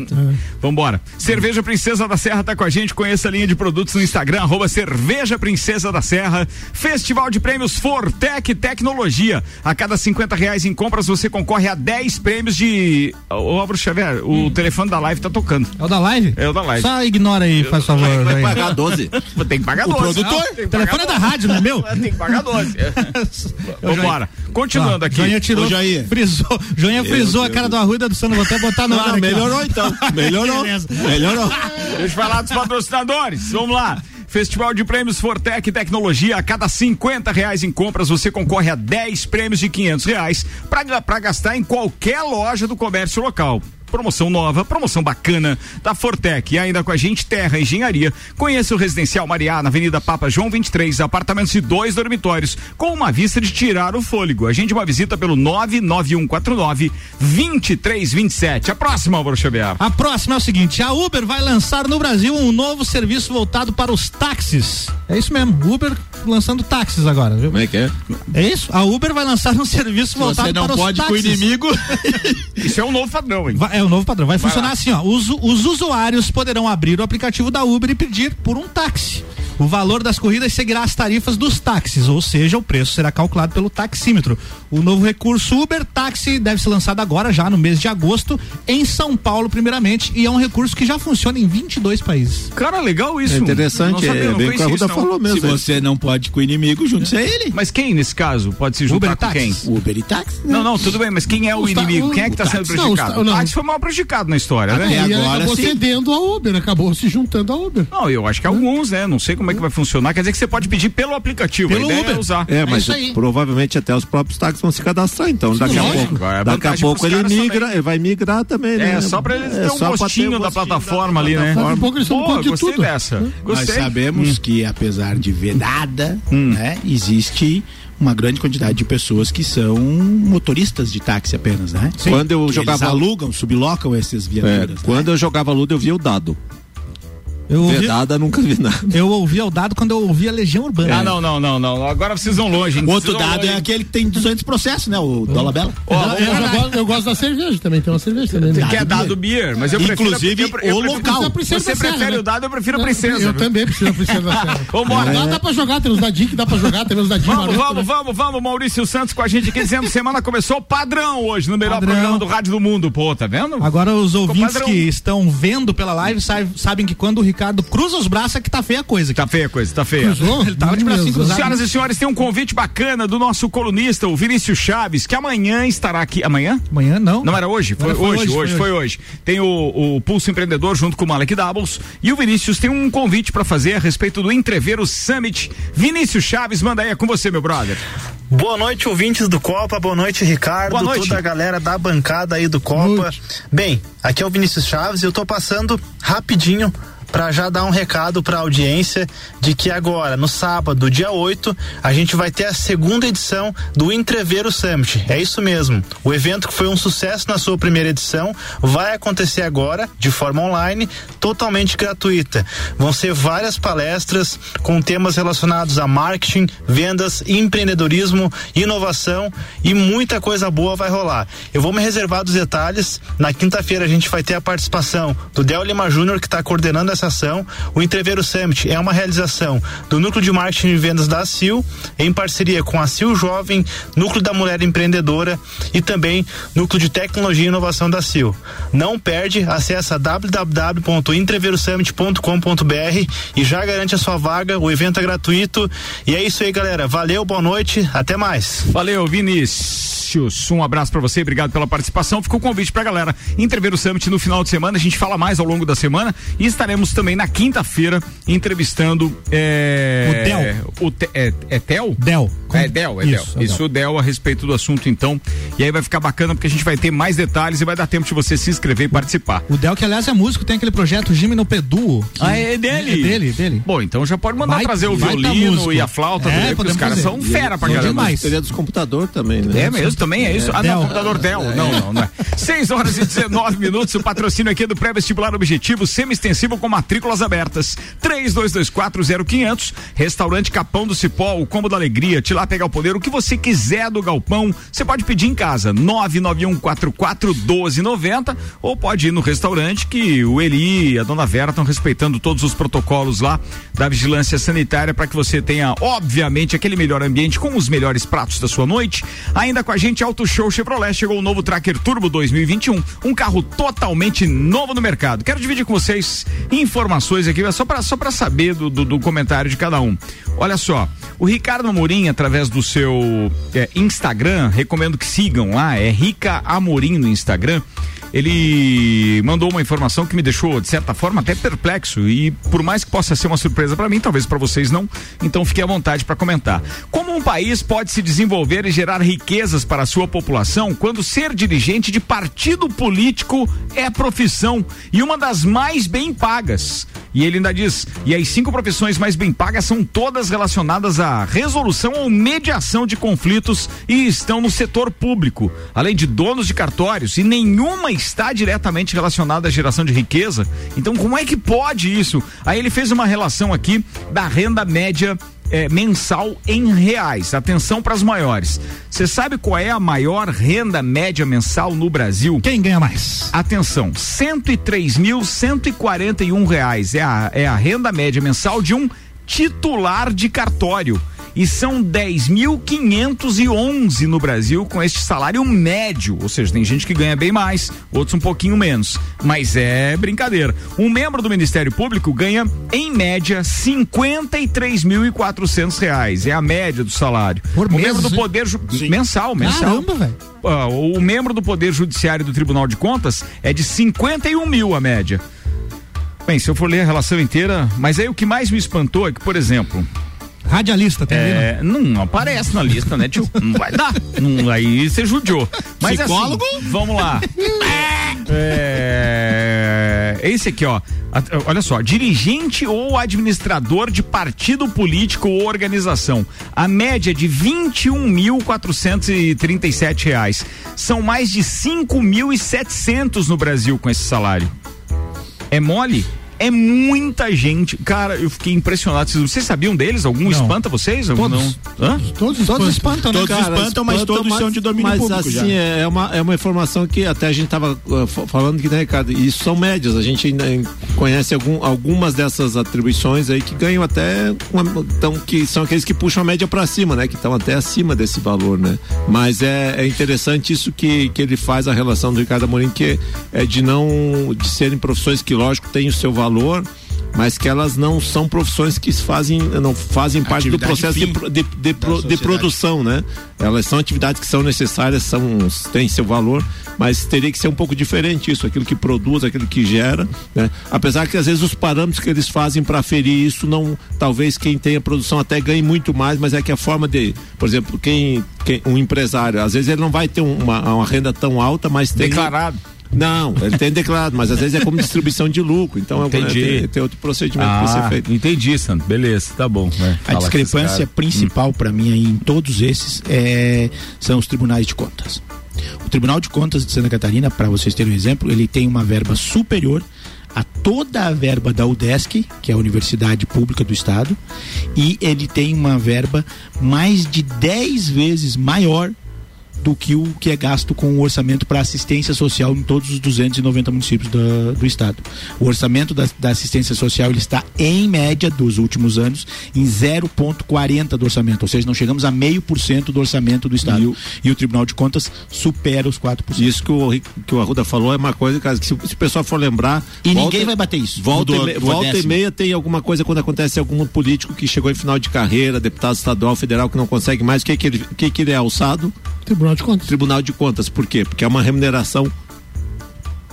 [SPEAKER 1] Vambora. Cerveja Princesa da Serra tá com a gente. Conheça a linha de produtos no Instagram, arroba Cerveja Princesa da Serra. Festival de Prêmios Fortec Tecnologia. A cada 50 reais em compras, você concorre a 10 prêmios de. Ô, Álvaro Xavier, o telefone da live tá tocando.
[SPEAKER 2] É o da live?
[SPEAKER 1] É o da live.
[SPEAKER 2] Só ignora aí, faz favor.
[SPEAKER 3] Vai pagar 12.
[SPEAKER 1] Tem que pagar 12.
[SPEAKER 2] produtor?
[SPEAKER 1] Não,
[SPEAKER 2] O telefone é da rádio, não é meu?
[SPEAKER 1] 12. Tem que pagar 12. Vambora. Continuando aqui.
[SPEAKER 2] Joinha tirou,
[SPEAKER 5] Joinha.
[SPEAKER 2] frisou, Joinha frisou a cara do Arruda do Sano, vou até botar no
[SPEAKER 3] Não,
[SPEAKER 2] ar ó.
[SPEAKER 3] melhorou então. Melhorou. Melhorou.
[SPEAKER 1] Deixa eu falar dos patrocinadores. Vamos lá. Festival de Prêmios Fortec Tecnologia. A cada 50 reais em compras, você concorre a 10 prêmios de 500 reais para gastar em qualquer loja do comércio local. Promoção nova, promoção bacana da Fortec. E ainda com a gente, Terra Engenharia. Conheça o Residencial Mariá, na Avenida Papa João 23, apartamentos de dois dormitórios, com uma vista de tirar o fôlego. Agende uma visita pelo 99149 2327. A próxima, Álvaro Xavier.
[SPEAKER 2] A próxima é o seguinte: a Uber vai lançar no Brasil um novo serviço voltado para os táxis. É isso mesmo, Uber lançando táxis agora, viu?
[SPEAKER 3] Como é que é?
[SPEAKER 2] É isso? A Uber vai lançar um serviço voltado
[SPEAKER 5] Você não
[SPEAKER 2] para os
[SPEAKER 5] pode com o
[SPEAKER 2] táxis.
[SPEAKER 5] inimigo.
[SPEAKER 1] Isso é um novo padrão, hein?
[SPEAKER 2] Vai- é o novo padrão. Vai, funcionar assim, ó. Os, os usuários poderão abrir o aplicativo da Uber e pedir por um táxi. O valor das corridas seguirá as tarifas dos táxis, ou seja, o preço será calculado pelo taxímetro. O novo recurso Uber Táxi deve ser lançado agora, já no mês de agosto, em São Paulo, primeiramente, e é um recurso que já funciona em 22 países.
[SPEAKER 1] Cara, legal isso.
[SPEAKER 3] É interessante,
[SPEAKER 1] Não sabia,
[SPEAKER 3] é
[SPEAKER 1] não
[SPEAKER 3] bem o que a Ruda
[SPEAKER 1] não.
[SPEAKER 3] falou
[SPEAKER 5] Se
[SPEAKER 3] mesmo. é.
[SPEAKER 5] você não pode com o inimigo, junte-se a ele.
[SPEAKER 1] Mas quem nesse caso pode se juntar
[SPEAKER 2] Uber e
[SPEAKER 1] com quem?
[SPEAKER 2] táxis.
[SPEAKER 5] Uber e táxi. né?
[SPEAKER 1] Não, não, tudo bem, mas quem é o
[SPEAKER 4] ta-
[SPEAKER 1] inimigo?
[SPEAKER 4] o-
[SPEAKER 1] Quem é que tá
[SPEAKER 4] o
[SPEAKER 1] sendo
[SPEAKER 4] táxi- não,
[SPEAKER 1] prejudicado?
[SPEAKER 4] ta-
[SPEAKER 1] o
[SPEAKER 4] não.
[SPEAKER 1] táxi foi mal prejudicado na história,
[SPEAKER 4] E
[SPEAKER 1] né?
[SPEAKER 4] ele
[SPEAKER 5] agora
[SPEAKER 4] acabou
[SPEAKER 5] sim.
[SPEAKER 4] cedendo a Uber, acabou se juntando a Uber.
[SPEAKER 1] Não, eu acho que alguns, né? Não sei como é que vai funcionar. Quer dizer que você pode pedir pelo aplicativo.
[SPEAKER 2] Pelo
[SPEAKER 1] a ideia
[SPEAKER 2] Uber.
[SPEAKER 1] é usar.
[SPEAKER 3] É, mas
[SPEAKER 2] isso aí.
[SPEAKER 3] provavelmente até os próprios táxis vão se cadastrar, então daqui a
[SPEAKER 1] lógico,
[SPEAKER 3] pouco.
[SPEAKER 1] é
[SPEAKER 3] Daqui a pouco ele migra,
[SPEAKER 1] também.
[SPEAKER 3] ele vai migrar também, né?
[SPEAKER 1] É, só pra eles terem um gostinho da plataforma ali, né?
[SPEAKER 4] Daqui a pouco eles
[SPEAKER 1] Pô,
[SPEAKER 4] de tudo.
[SPEAKER 1] dessa.
[SPEAKER 5] Nós sabemos que, apesar de vedada, né, existe uma grande quantidade de pessoas que são motoristas de táxi apenas, né?
[SPEAKER 3] Quando eu
[SPEAKER 5] Que
[SPEAKER 3] jogava
[SPEAKER 5] eles alugam, sublocam essas
[SPEAKER 3] É,
[SPEAKER 5] viaturas. né?
[SPEAKER 3] quando eu jogava Ludo, eu via o dado.
[SPEAKER 2] Eu ouvi,
[SPEAKER 3] Vedada, nunca vi nada.
[SPEAKER 2] eu ouvi o dado quando eu ouvi a Legião Urbana.
[SPEAKER 1] Ah, não, não, não, não. Agora vocês vão longe. hein?
[SPEAKER 5] O outro dado é
[SPEAKER 1] longe.
[SPEAKER 5] aquele que tem 200 processos, né? O Dólar Bela.
[SPEAKER 1] Ó,
[SPEAKER 4] eu,
[SPEAKER 1] vamos
[SPEAKER 4] eu gosto, eu gosto da cerveja também, tem uma cerveja também. né?
[SPEAKER 1] Que é dado beer, mas eu prefiro.
[SPEAKER 5] Inclusive,
[SPEAKER 1] eu, eu,
[SPEAKER 5] o local.
[SPEAKER 4] A princesa
[SPEAKER 1] Você
[SPEAKER 4] Serra,
[SPEAKER 1] prefere
[SPEAKER 4] né?
[SPEAKER 1] o dado, eu prefiro a princesa.
[SPEAKER 4] Eu também preciso da princesa da Serra.
[SPEAKER 1] Vambora.
[SPEAKER 4] Dá, dá pra jogar, tem uns dadinhos que dá pra jogar, tem uns dadinhos
[SPEAKER 1] Vamos, vamos,
[SPEAKER 4] né?
[SPEAKER 1] vamos, vamos. Maurício Santos com a gente aqui dizendo semana começou padrão hoje, no melhor
[SPEAKER 2] Padrão.
[SPEAKER 1] programa do Rádio do Mundo. Pô, tá vendo?
[SPEAKER 2] Agora os ouvintes que estão vendo pela live sabem, sabem que quando o Ricardo cruza os braços é que tá feia a coisa.
[SPEAKER 1] Tá feia a coisa, tá feia.
[SPEAKER 4] Cruzou?
[SPEAKER 2] Ele tava de bracinho cruzado.
[SPEAKER 1] Senhoras e senhores, tem um convite bacana do nosso colunista, o Vinícius Chaves, que amanhã estará aqui. Amanhã?
[SPEAKER 2] Amanhã não.
[SPEAKER 1] Não era hoje? Foi,
[SPEAKER 2] Era,
[SPEAKER 1] hoje,
[SPEAKER 2] hoje,
[SPEAKER 1] hoje,
[SPEAKER 2] foi
[SPEAKER 1] hoje. Tem o, o Pulso Empreendedor junto com o Malek Doubles. E o Vinícius tem um convite pra fazer a respeito do Entreveiro Summit. Vinícius Chaves, manda aí, é com você, meu brother.
[SPEAKER 6] Boa noite, ouvintes do Copa. Boa noite, Ricardo.
[SPEAKER 1] Boa noite.
[SPEAKER 6] Toda a galera da bancada aí do Copa. Bem, aqui é o Vinícius Chaves e eu tô passando rapidinho para já dar um recado para a audiência de que agora, no sábado, dia 8, a gente vai ter a segunda edição do Entreveiro Summit. É isso mesmo. O evento que foi um sucesso na sua primeira edição vai acontecer agora, de forma online, totalmente gratuita. Vão ser várias palestras com temas relacionados a marketing, vendas, empreendedorismo, inovação e muita coisa boa vai rolar. Eu vou me reservar dos detalhes. Na quinta-feira a gente vai ter a participação do Del Lima Júnior, que está coordenando essa ação. O Entreveiro Summit é uma realização do Núcleo de Marketing e Vendas da CIL, em parceria com a CIL Jovem, Núcleo da Mulher Empreendedora e também Núcleo de Tecnologia e Inovação da CIL. Não perde, acessa www.entreveirosummit.com.br e já garante a sua vaga. O evento é gratuito. E é isso aí, galera. Valeu, boa noite, até mais.
[SPEAKER 1] Valeu, Vinícius. Um abraço pra você, obrigado pela participação. Ficou o convite pra galera Entreveiro Summit no final de semana. A gente fala mais ao longo da semana e estaremos também na quinta-feira entrevistando é,
[SPEAKER 2] O Del.
[SPEAKER 1] O Te- é, é Tel?
[SPEAKER 2] Del.
[SPEAKER 1] É É Del, é Del.
[SPEAKER 2] Isso, é
[SPEAKER 1] Isso, o Del a respeito do assunto, então. E aí vai ficar bacana porque a gente vai ter mais detalhes e vai dar tempo de você se inscrever e participar.
[SPEAKER 2] O Del, que aliás é músico, tem aquele projeto Jimmy no Pedu. que-
[SPEAKER 1] Ah, é dele?
[SPEAKER 2] É dele, dele.
[SPEAKER 1] Bom, então já pode mandar
[SPEAKER 2] Vai-
[SPEAKER 1] trazer o
[SPEAKER 2] tá
[SPEAKER 1] violino
[SPEAKER 2] músico.
[SPEAKER 1] e a flauta
[SPEAKER 2] É,
[SPEAKER 1] porque os
[SPEAKER 2] podemos
[SPEAKER 1] caras
[SPEAKER 2] fazer.
[SPEAKER 1] são fera pra caramba.
[SPEAKER 2] demais.
[SPEAKER 3] Seria dos computador também, né?
[SPEAKER 1] É mesmo, também é isso. Ah, não,
[SPEAKER 2] Del.
[SPEAKER 1] computador Dell. Não, não, não é. 6 horas e 19 minutos. O patrocínio aqui é do pré-vestibular objetivo semi-extensivo com matrículas abertas. 32240500. Restaurante Capão do Cipó, o combo da alegria. Te pegar o poder, o que você quiser do galpão. Você pode pedir em casa. 991441290 ou pode ir no restaurante que o Eli e a dona Vera estão respeitando todos os protocolos lá da vigilância sanitária para que você tenha, obviamente, aquele melhor ambiente com os melhores pratos da sua noite. Ainda com a gente, Auto Show Chevrolet chegou o novo Tracker Turbo 2021, um carro totalmente novo no mercado. Quero dividir com vocês informações aqui, só para só saber do, do, do comentário de cada um. Olha só, o Ricardo Amorim, através do seu é, Instagram, recomendo que sigam lá, é Rica Amorim no Instagram ele mandou uma informação que me deixou, de certa forma, até perplexo. E por mais que possa ser uma surpresa para mim, talvez para vocês não, então fique à vontade para comentar. Como um país pode se desenvolver e gerar riquezas para a sua população quando ser dirigente de partido político é profissão e uma das mais bem pagas? E ele ainda diz: e as cinco profissões mais bem pagas são todas relacionadas à resolução ou mediação de conflitos e estão no setor público, além de donos de cartórios, e nenhuma está diretamente relacionada à geração de riqueza. Então, como é que pode isso? Aí ele fez uma relação aqui da renda média. Eh, mensal em reais. Atenção para as maiores. Você sabe qual é a maior renda média mensal no Brasil?
[SPEAKER 2] Quem ganha mais?
[SPEAKER 1] Atenção, 103.141 reais é a, é a renda média mensal de um titular de cartório. E são 10.511 no Brasil com este salário médio. Ou seja, tem gente que ganha bem mais, outros um pouquinho menos. Mas é brincadeira. Um membro do Ministério Público ganha, em média, 53.400 reais. É a média do salário.
[SPEAKER 2] Por
[SPEAKER 1] o
[SPEAKER 2] mês,
[SPEAKER 1] membro do
[SPEAKER 2] hein?
[SPEAKER 1] Poder Ju- mensal, mensal.
[SPEAKER 2] Caramba, velho.
[SPEAKER 1] Ah, o membro do Poder Judiciário do Tribunal de Contas é de 51 mil a média. Bem, se eu for ler a relação inteira, mas aí o que mais me espantou é que, por exemplo,
[SPEAKER 2] Radialista tem ali, né?
[SPEAKER 1] é, não aparece na lista, né, tio? Não vai dar. Não, aí você judiou. Mas
[SPEAKER 5] Psicólogo?
[SPEAKER 1] Assim, vamos lá. É, esse aqui, ó. Olha só, dirigente ou administrador de partido político ou organização. A média é de 21.437 reais. São mais de 5.700 no Brasil com esse salário. É mole? É muita gente. Cara, eu fiquei impressionado. Vocês, vocês sabiam deles? Algum
[SPEAKER 2] Não.
[SPEAKER 1] espanta vocês? Algum
[SPEAKER 2] Todos.
[SPEAKER 1] Não? Hã?
[SPEAKER 4] Todos,
[SPEAKER 2] Todos
[SPEAKER 4] espantam.
[SPEAKER 2] espantam, né?
[SPEAKER 5] Todos espantam, mas todos são de domínio
[SPEAKER 3] mas
[SPEAKER 5] público
[SPEAKER 3] assim,
[SPEAKER 5] já.
[SPEAKER 3] É, uma, é uma informação que até a gente estava falando que, né, Ricardo, isso são médias. A gente ainda conhece algum, algumas dessas atribuições aí que ganham até, uma, então, que são aqueles que puxam a média para cima, né, que estão até acima desse valor, né. Mas é, é interessante isso que, que ele faz a relação do Ricardo Amorim, que é de não, de serem profissões que, lógico, têm o seu valor, mas que elas não são profissões que fazem, não fazem parte do processo de, de, de, de produção, né? Elas são atividades que são necessárias, são, têm seu valor, mas teria que ser um pouco diferente isso, aquilo que produz, aquilo que gera, né? Apesar que às vezes os parâmetros que eles fazem para ferir isso não, talvez quem tenha produção até ganhe muito mais, mas é que a forma de, por exemplo, quem, quem um empresário, às vezes ele não vai ter uma, uma renda tão alta, mas tem
[SPEAKER 1] Declarado.
[SPEAKER 3] Não, ele tem declarado, mas às vezes é como distribuição de lucro, então é,
[SPEAKER 1] Entendi.
[SPEAKER 3] tem, tem outro procedimento que ser
[SPEAKER 1] Ah,
[SPEAKER 3] feito.
[SPEAKER 1] entendi, Sandro. Beleza, tá bom. vai.
[SPEAKER 5] A
[SPEAKER 1] Fala
[SPEAKER 5] discrepância principal para mim aí em todos esses é, são os tribunais de contas. O Tribunal de Contas de Santa Catarina, para vocês terem um exemplo, ele tem uma verba superior a toda a verba da UDESC, que é a Universidade Pública do Estado, e ele tem uma verba mais de 10 vezes maior do que o que é gasto com o orçamento para assistência social em todos os 290 municípios da- do estado. O orçamento da, da assistência social ele está em média dos últimos anos em 0,40 do orçamento, ou seja, não chegamos a meio por cento do orçamento do estado.
[SPEAKER 3] E o-
[SPEAKER 5] E o Tribunal de Contas supera os 4%.
[SPEAKER 3] Isso que o, que o Arruda falou é uma coisa, que se, se o pessoal for lembrar.
[SPEAKER 5] E
[SPEAKER 3] volta-
[SPEAKER 5] ninguém vai bater isso.
[SPEAKER 3] Volta,
[SPEAKER 5] Do-
[SPEAKER 3] e, me-
[SPEAKER 5] do
[SPEAKER 3] volta e meia tem alguma coisa quando acontece algum político que chegou em final de carreira, deputado estadual, federal, que não consegue mais. O que, que, ele, que, que ele é alçado?
[SPEAKER 4] Tribunal de Contas.
[SPEAKER 3] Tribunal de Contas. Por quê? Porque é uma remuneração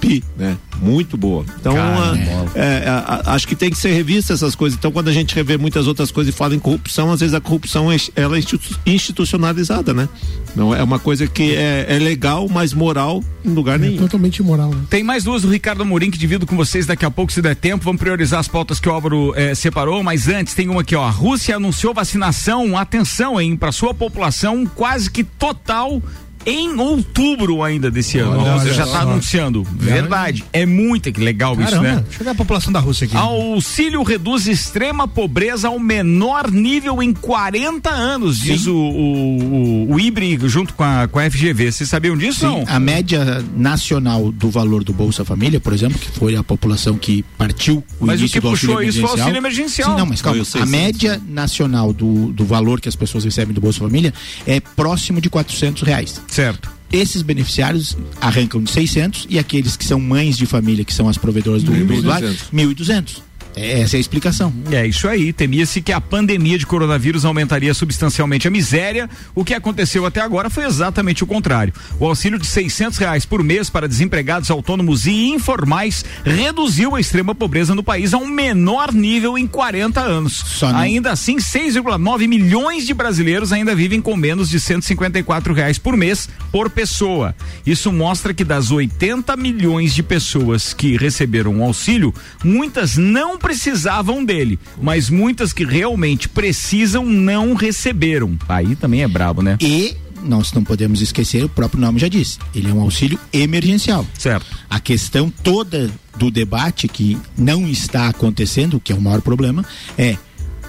[SPEAKER 3] tupi, né? Muito boa. Então, a, é, a- a- acho que tem que ser revista essas coisas. Então, quando a gente revê muitas outras coisas e fala em corrupção, às vezes a corrupção é, ela é institu- institucionalizada, né? Não é uma coisa que é, é legal, mas moral em lugar
[SPEAKER 4] É
[SPEAKER 3] nenhum.
[SPEAKER 4] totalmente imoral, né?
[SPEAKER 1] Tem mais duas do Ricardo Amorim que divido com vocês daqui a pouco, se der tempo. Vamos priorizar as pautas que o Álvaro eh, separou, mas antes tem uma aqui, ó. A Rússia anunciou vacinação, atenção, hein, para sua população quase que total em outubro ainda desse ano.
[SPEAKER 2] Olha, olha
[SPEAKER 1] já está anunciando. Verdade. É muito que legal isso,
[SPEAKER 2] Caramba,
[SPEAKER 1] né?
[SPEAKER 2] deixa eu ver a população da Rússia aqui.
[SPEAKER 1] Auxílio reduz extrema pobreza ao menor nível em 40 anos, diz o, o, o, o IBRE junto com a, com a FGV. Vocês sabiam disso?
[SPEAKER 5] Sim,
[SPEAKER 1] não?
[SPEAKER 5] a média nacional do valor do Bolsa Família, por exemplo, que foi a população que partiu o
[SPEAKER 1] Mas o que
[SPEAKER 5] do auxílio
[SPEAKER 1] puxou isso foi o auxílio emergencial.
[SPEAKER 5] Sim, não, mas calma.
[SPEAKER 3] O
[SPEAKER 5] A
[SPEAKER 3] 600,
[SPEAKER 5] média nacional do, do valor que as pessoas recebem do Bolsa Família é próximo de 400 reais.
[SPEAKER 1] Certo.
[SPEAKER 5] Esses beneficiários arrancam de 600 e aqueles que são mães de família, que são as provedoras do, do
[SPEAKER 3] 1.200.
[SPEAKER 5] lar, 1.200. Essa é a explicação.
[SPEAKER 1] É isso aí. Temia-se que a pandemia de coronavírus aumentaria substancialmente a miséria. O que aconteceu até agora foi exatamente o contrário. O auxílio de 600 reais por mês para desempregados autônomos e informais reduziu a extrema pobreza no país a um menor nível em 40 anos.
[SPEAKER 5] Só não-
[SPEAKER 1] Ainda assim, 6,9 milhões de brasileiros ainda vivem com menos de 154 reais por mês por pessoa. Isso mostra que das 80 milhões de pessoas que receberam o auxílio, muitas não precisavam dele, mas muitas que realmente precisam não receberam. Aí também é brabo, né?
[SPEAKER 5] E nós não podemos esquecer, o próprio nome já disse, ele é um auxílio emergencial.
[SPEAKER 1] Certo.
[SPEAKER 5] A questão toda do debate que não está acontecendo, que é o maior problema, é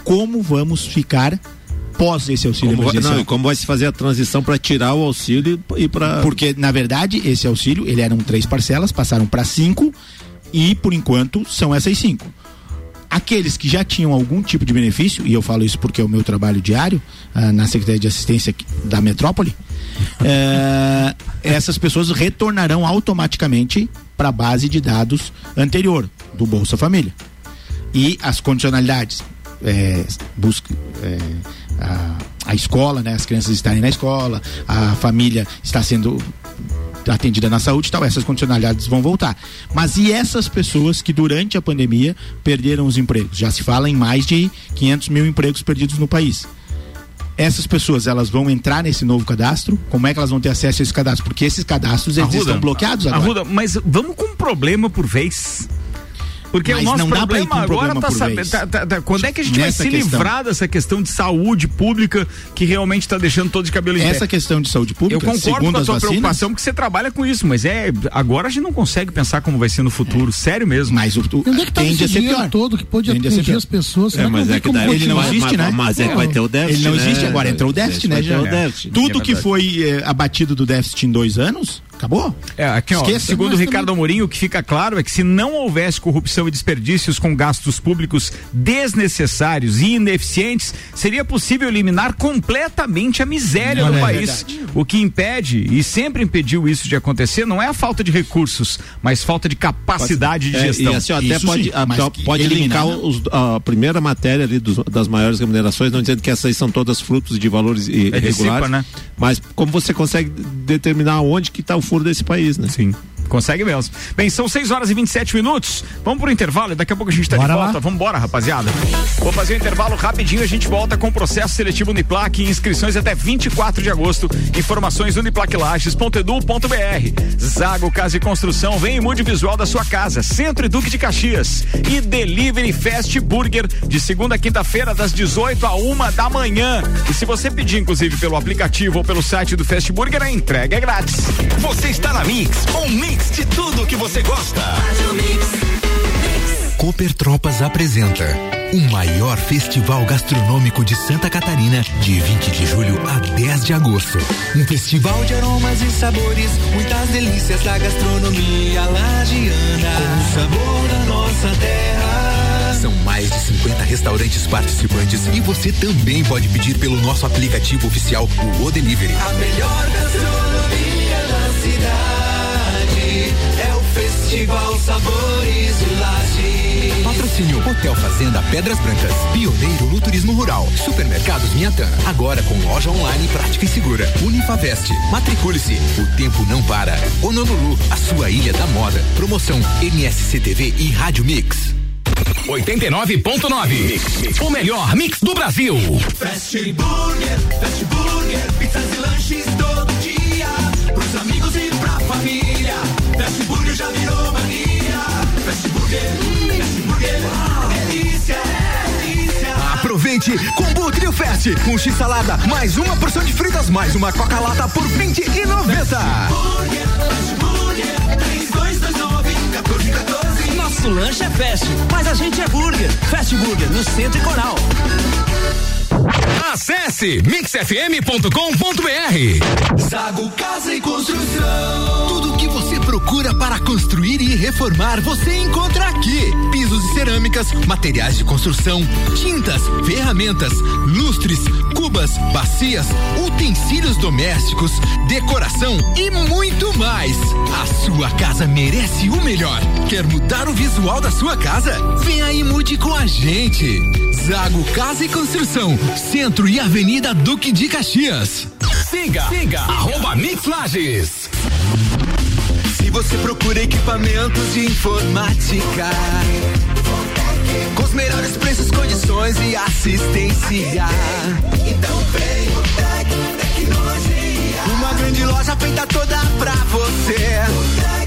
[SPEAKER 5] como vamos ficar pós esse auxílio
[SPEAKER 3] Como vai,
[SPEAKER 5] emergencial.
[SPEAKER 3] não, e como vai se fazer a transição para tirar o auxílio e para
[SPEAKER 5] Porque, na verdade, esse auxílio, ele eram três parcelas, passaram para cinco e, por enquanto, são essas cinco. Aqueles que já tinham algum tipo de benefício, e eu falo isso porque é o meu trabalho diário ah, na Secretaria de Assistência da Metrópole, eh, essas pessoas retornarão automaticamente para a base de dados anterior do Bolsa Família. E as condicionalidades, é, busca, é, a, a escola, né, as crianças estarem na escola, a família está sendo atendida na saúde e tal, essas condicionalidades vão voltar. Mas e essas pessoas que durante a pandemia perderam os empregos? Já se fala em mais de 500 mil empregos perdidos no país. Essas pessoas, elas vão entrar nesse novo cadastro? Como é que elas vão ter acesso a esse cadastro? Porque esses cadastros, eles
[SPEAKER 1] Arruda,
[SPEAKER 5] estão bloqueados agora.
[SPEAKER 1] Arruda, mas vamos com um problema por vez. Porque
[SPEAKER 5] Mas
[SPEAKER 1] o nosso
[SPEAKER 5] não dá pra ir
[SPEAKER 1] problema
[SPEAKER 5] um
[SPEAKER 1] agora
[SPEAKER 5] problema
[SPEAKER 1] tá
[SPEAKER 5] por
[SPEAKER 1] sabendo. tá- tá- tá- quando é que a gente
[SPEAKER 5] Nessa
[SPEAKER 1] vai se
[SPEAKER 5] questão.
[SPEAKER 1] livrar dessa questão de saúde pública que realmente está deixando todo de cabelo em pé?
[SPEAKER 5] Essa questão de saúde
[SPEAKER 1] Eu
[SPEAKER 5] pública,
[SPEAKER 1] concordo
[SPEAKER 5] segundo
[SPEAKER 1] com a
[SPEAKER 5] vacinas,
[SPEAKER 1] preocupação porque você trabalha com isso, mas é agora a gente não consegue pensar como vai ser no futuro, sério mesmo.
[SPEAKER 5] mas o, o,
[SPEAKER 4] E onde é que tá
[SPEAKER 5] tende a
[SPEAKER 4] esse
[SPEAKER 5] ser pior.
[SPEAKER 4] todo que pode
[SPEAKER 5] ser
[SPEAKER 4] atingir
[SPEAKER 5] pior.
[SPEAKER 4] as pessoas?
[SPEAKER 3] É, mas é que daí
[SPEAKER 5] ele não existe,
[SPEAKER 3] mas,
[SPEAKER 5] né?
[SPEAKER 3] Mas é que vai ter o déficit.
[SPEAKER 5] Ele não
[SPEAKER 3] né?
[SPEAKER 5] existe, agora entrou o déficit, né? Tudo
[SPEAKER 1] É
[SPEAKER 5] que foi eh, abatido do déficit em dois anos, acabou.
[SPEAKER 1] É, aqui, ó,
[SPEAKER 5] Esqueça.
[SPEAKER 1] segundo o Ricardo Amorim, o que fica claro é que se não houvesse corrupção e desperdícios com gastos públicos desnecessários e ineficientes, seria possível eliminar completamente a miséria
[SPEAKER 2] Olha,
[SPEAKER 1] do
[SPEAKER 2] é
[SPEAKER 1] país. o que impede e sempre impediu isso de acontecer não é a falta de recursos, mas falta de capacidade de
[SPEAKER 3] É,
[SPEAKER 1] gestão.
[SPEAKER 3] e assim, ó, até
[SPEAKER 5] Isso
[SPEAKER 3] pode,
[SPEAKER 5] sim,
[SPEAKER 3] a- pode
[SPEAKER 5] eliminar,
[SPEAKER 3] linkar
[SPEAKER 5] não.
[SPEAKER 3] os- a primeira matéria ali dos- das maiores remunerações, não dizendo que essas aí são todas frutos de valores
[SPEAKER 1] É
[SPEAKER 3] irregulares,
[SPEAKER 1] né?
[SPEAKER 3] mas como você consegue determinar onde que está o furo desse país, né?
[SPEAKER 1] Sim. Consegue mesmo. Bem, são 6 horas e 27 minutos. Vamos pro intervalo e daqui a pouco a gente tá
[SPEAKER 2] Bora
[SPEAKER 1] de volta. Vamos embora, rapaziada. Vou fazer o intervalo rapidinho. A gente volta com o processo seletivo Uniplac. Inscrições até 24 de agosto. Informações uniplaclages.edu.br. Zago Casa e Construção. Vem e mude visual da sua casa. Centro e Duque de Caxias. E Delivery Fast Burger. De segunda a quinta-feira, das 18 a 1 da manhã. E se você pedir, inclusive, pelo aplicativo ou pelo site do Fast Burger, a entrega é grátis.
[SPEAKER 7] Você está na Mix, um mix de tudo que você gosta. Cooper Tropas apresenta o maior festival gastronômico de Santa Catarina, de 20 de julho a 10 de agosto. Um festival de aromas e sabores, muitas delícias da gastronomia lagiana, com o sabor da nossa terra. São mais de 50 restaurantes participantes e você também pode pedir pelo nosso aplicativo oficial, o O Delivery. A melhor gastronomia Festival Sabores do Laje. Patrocínio Hotel Fazenda Pedras Brancas. Pioneiro no turismo rural. Supermercados Miatã. Agora com loja online prática e segura. Unifavest. Matricule-se. O tempo não para. Honolulu, a sua ilha da moda. Promoção MSCTV e Rádio Mix.
[SPEAKER 8] 89.9. O melhor mix do Brasil.
[SPEAKER 9] Fast Burger, Fast Burger, pizzas e lanches todo dia. Pros amigos e pra
[SPEAKER 7] 20. Combo Trio Fest, um X salada, mais uma porção de fritas, mais uma Coca-Lata por 20 e 90.
[SPEAKER 10] Nosso lanche é fast, mas a gente é burger. Fast Burger, no Centro e Coral.
[SPEAKER 8] Acesse mixfm.com.br.
[SPEAKER 9] Zago Casa e Construção.
[SPEAKER 7] Tudo o que você procura para construir e reformar, você encontra aqui. Pisos e cerâmicas, materiais de construção, tintas, ferramentas, lustres, cubas, bacias, utensílios domésticos, decoração e muito mais. A sua casa merece o melhor. Quer mudar o visual da sua casa? Aí e mude com a gente. Zago Casa e Construção, Centro e Avenida Duque de Caxias.
[SPEAKER 8] Siga, siga, arroba Mix.
[SPEAKER 7] Se você procura equipamentos de informática, com os melhores preços, condições e assistência. Então vem o Tec Tecnologia. Uma grande loja feita toda pra você.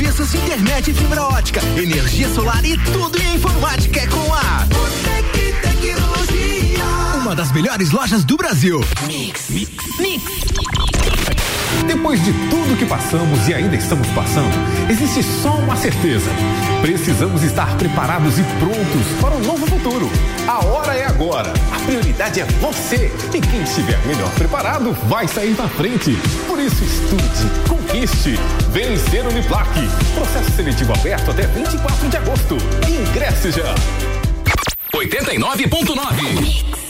[SPEAKER 7] Serviços de internet e fibra ótica, energia solar e tudo em informática é com a Botec Tecnologia. Uma das melhores lojas do Brasil.
[SPEAKER 11] Depois de tudo que passamos e ainda estamos passando, existe só uma certeza. Precisamos estar preparados e prontos para um novo futuro. A hora é agora. A prioridade é você. E quem estiver melhor preparado vai sair na frente. Por isso, estude, conquiste. Vencer Uniplac. Processo seletivo aberto até 24 de agosto. Ingresse já.
[SPEAKER 8] 89.9.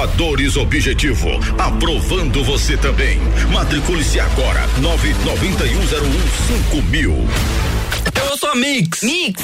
[SPEAKER 12] Aprovadores Objetivo, aprovando você também. Matricule-se agora, nove noventa e um zero um cinco mil.
[SPEAKER 8] Eu sou a Mix.
[SPEAKER 13] Mix.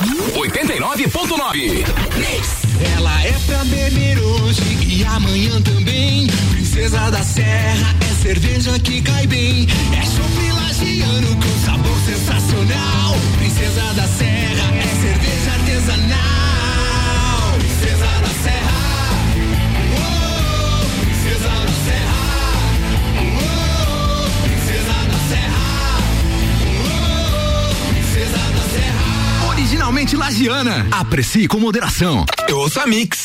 [SPEAKER 8] 89.9.
[SPEAKER 7] Ela é pra beber hoje e amanhã também. Princesa da Serra é cerveja que cai bem. É chopp lagiano com sabor sensacional. Princesa da Serra lagiana. Aprecie com moderação.
[SPEAKER 8] Eu ouço a Mix.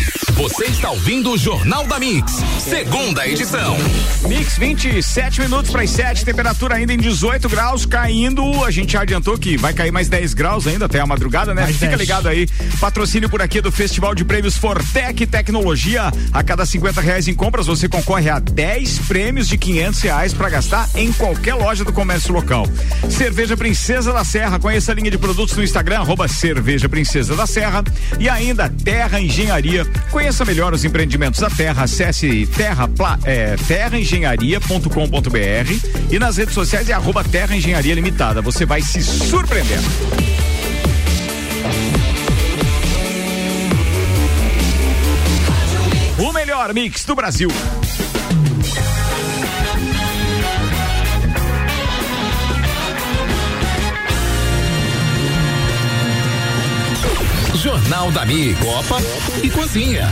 [SPEAKER 8] Você está ouvindo o Jornal da Mix, segunda edição.
[SPEAKER 1] Mix 27 minutos para as 7, temperatura ainda em 18 graus, caindo. A gente já adiantou que vai cair mais 10 graus ainda até a madrugada, né?
[SPEAKER 2] Mais
[SPEAKER 1] Fica
[SPEAKER 2] 10.
[SPEAKER 1] ligado aí. Patrocínio por aqui do Festival de Prêmios Fortec Tecnologia. A cada 50 reais em compras, você concorre a 10 prêmios de 500 reais para gastar em qualquer loja do comércio local. Cerveja Princesa da Serra. Conheça a linha de produtos no Instagram, arroba Cerveja Princesa da Serra. E ainda Terra Engenharia. Conheça melhor os empreendimentos da Terra. Acesse terra, é, terraengenharia.com.br e nas redes sociais é arroba Terra Engenharia Limitada. Você vai se surpreender. O melhor mix do Brasil.
[SPEAKER 8] Jornal da Mix, Copa e Cozinha.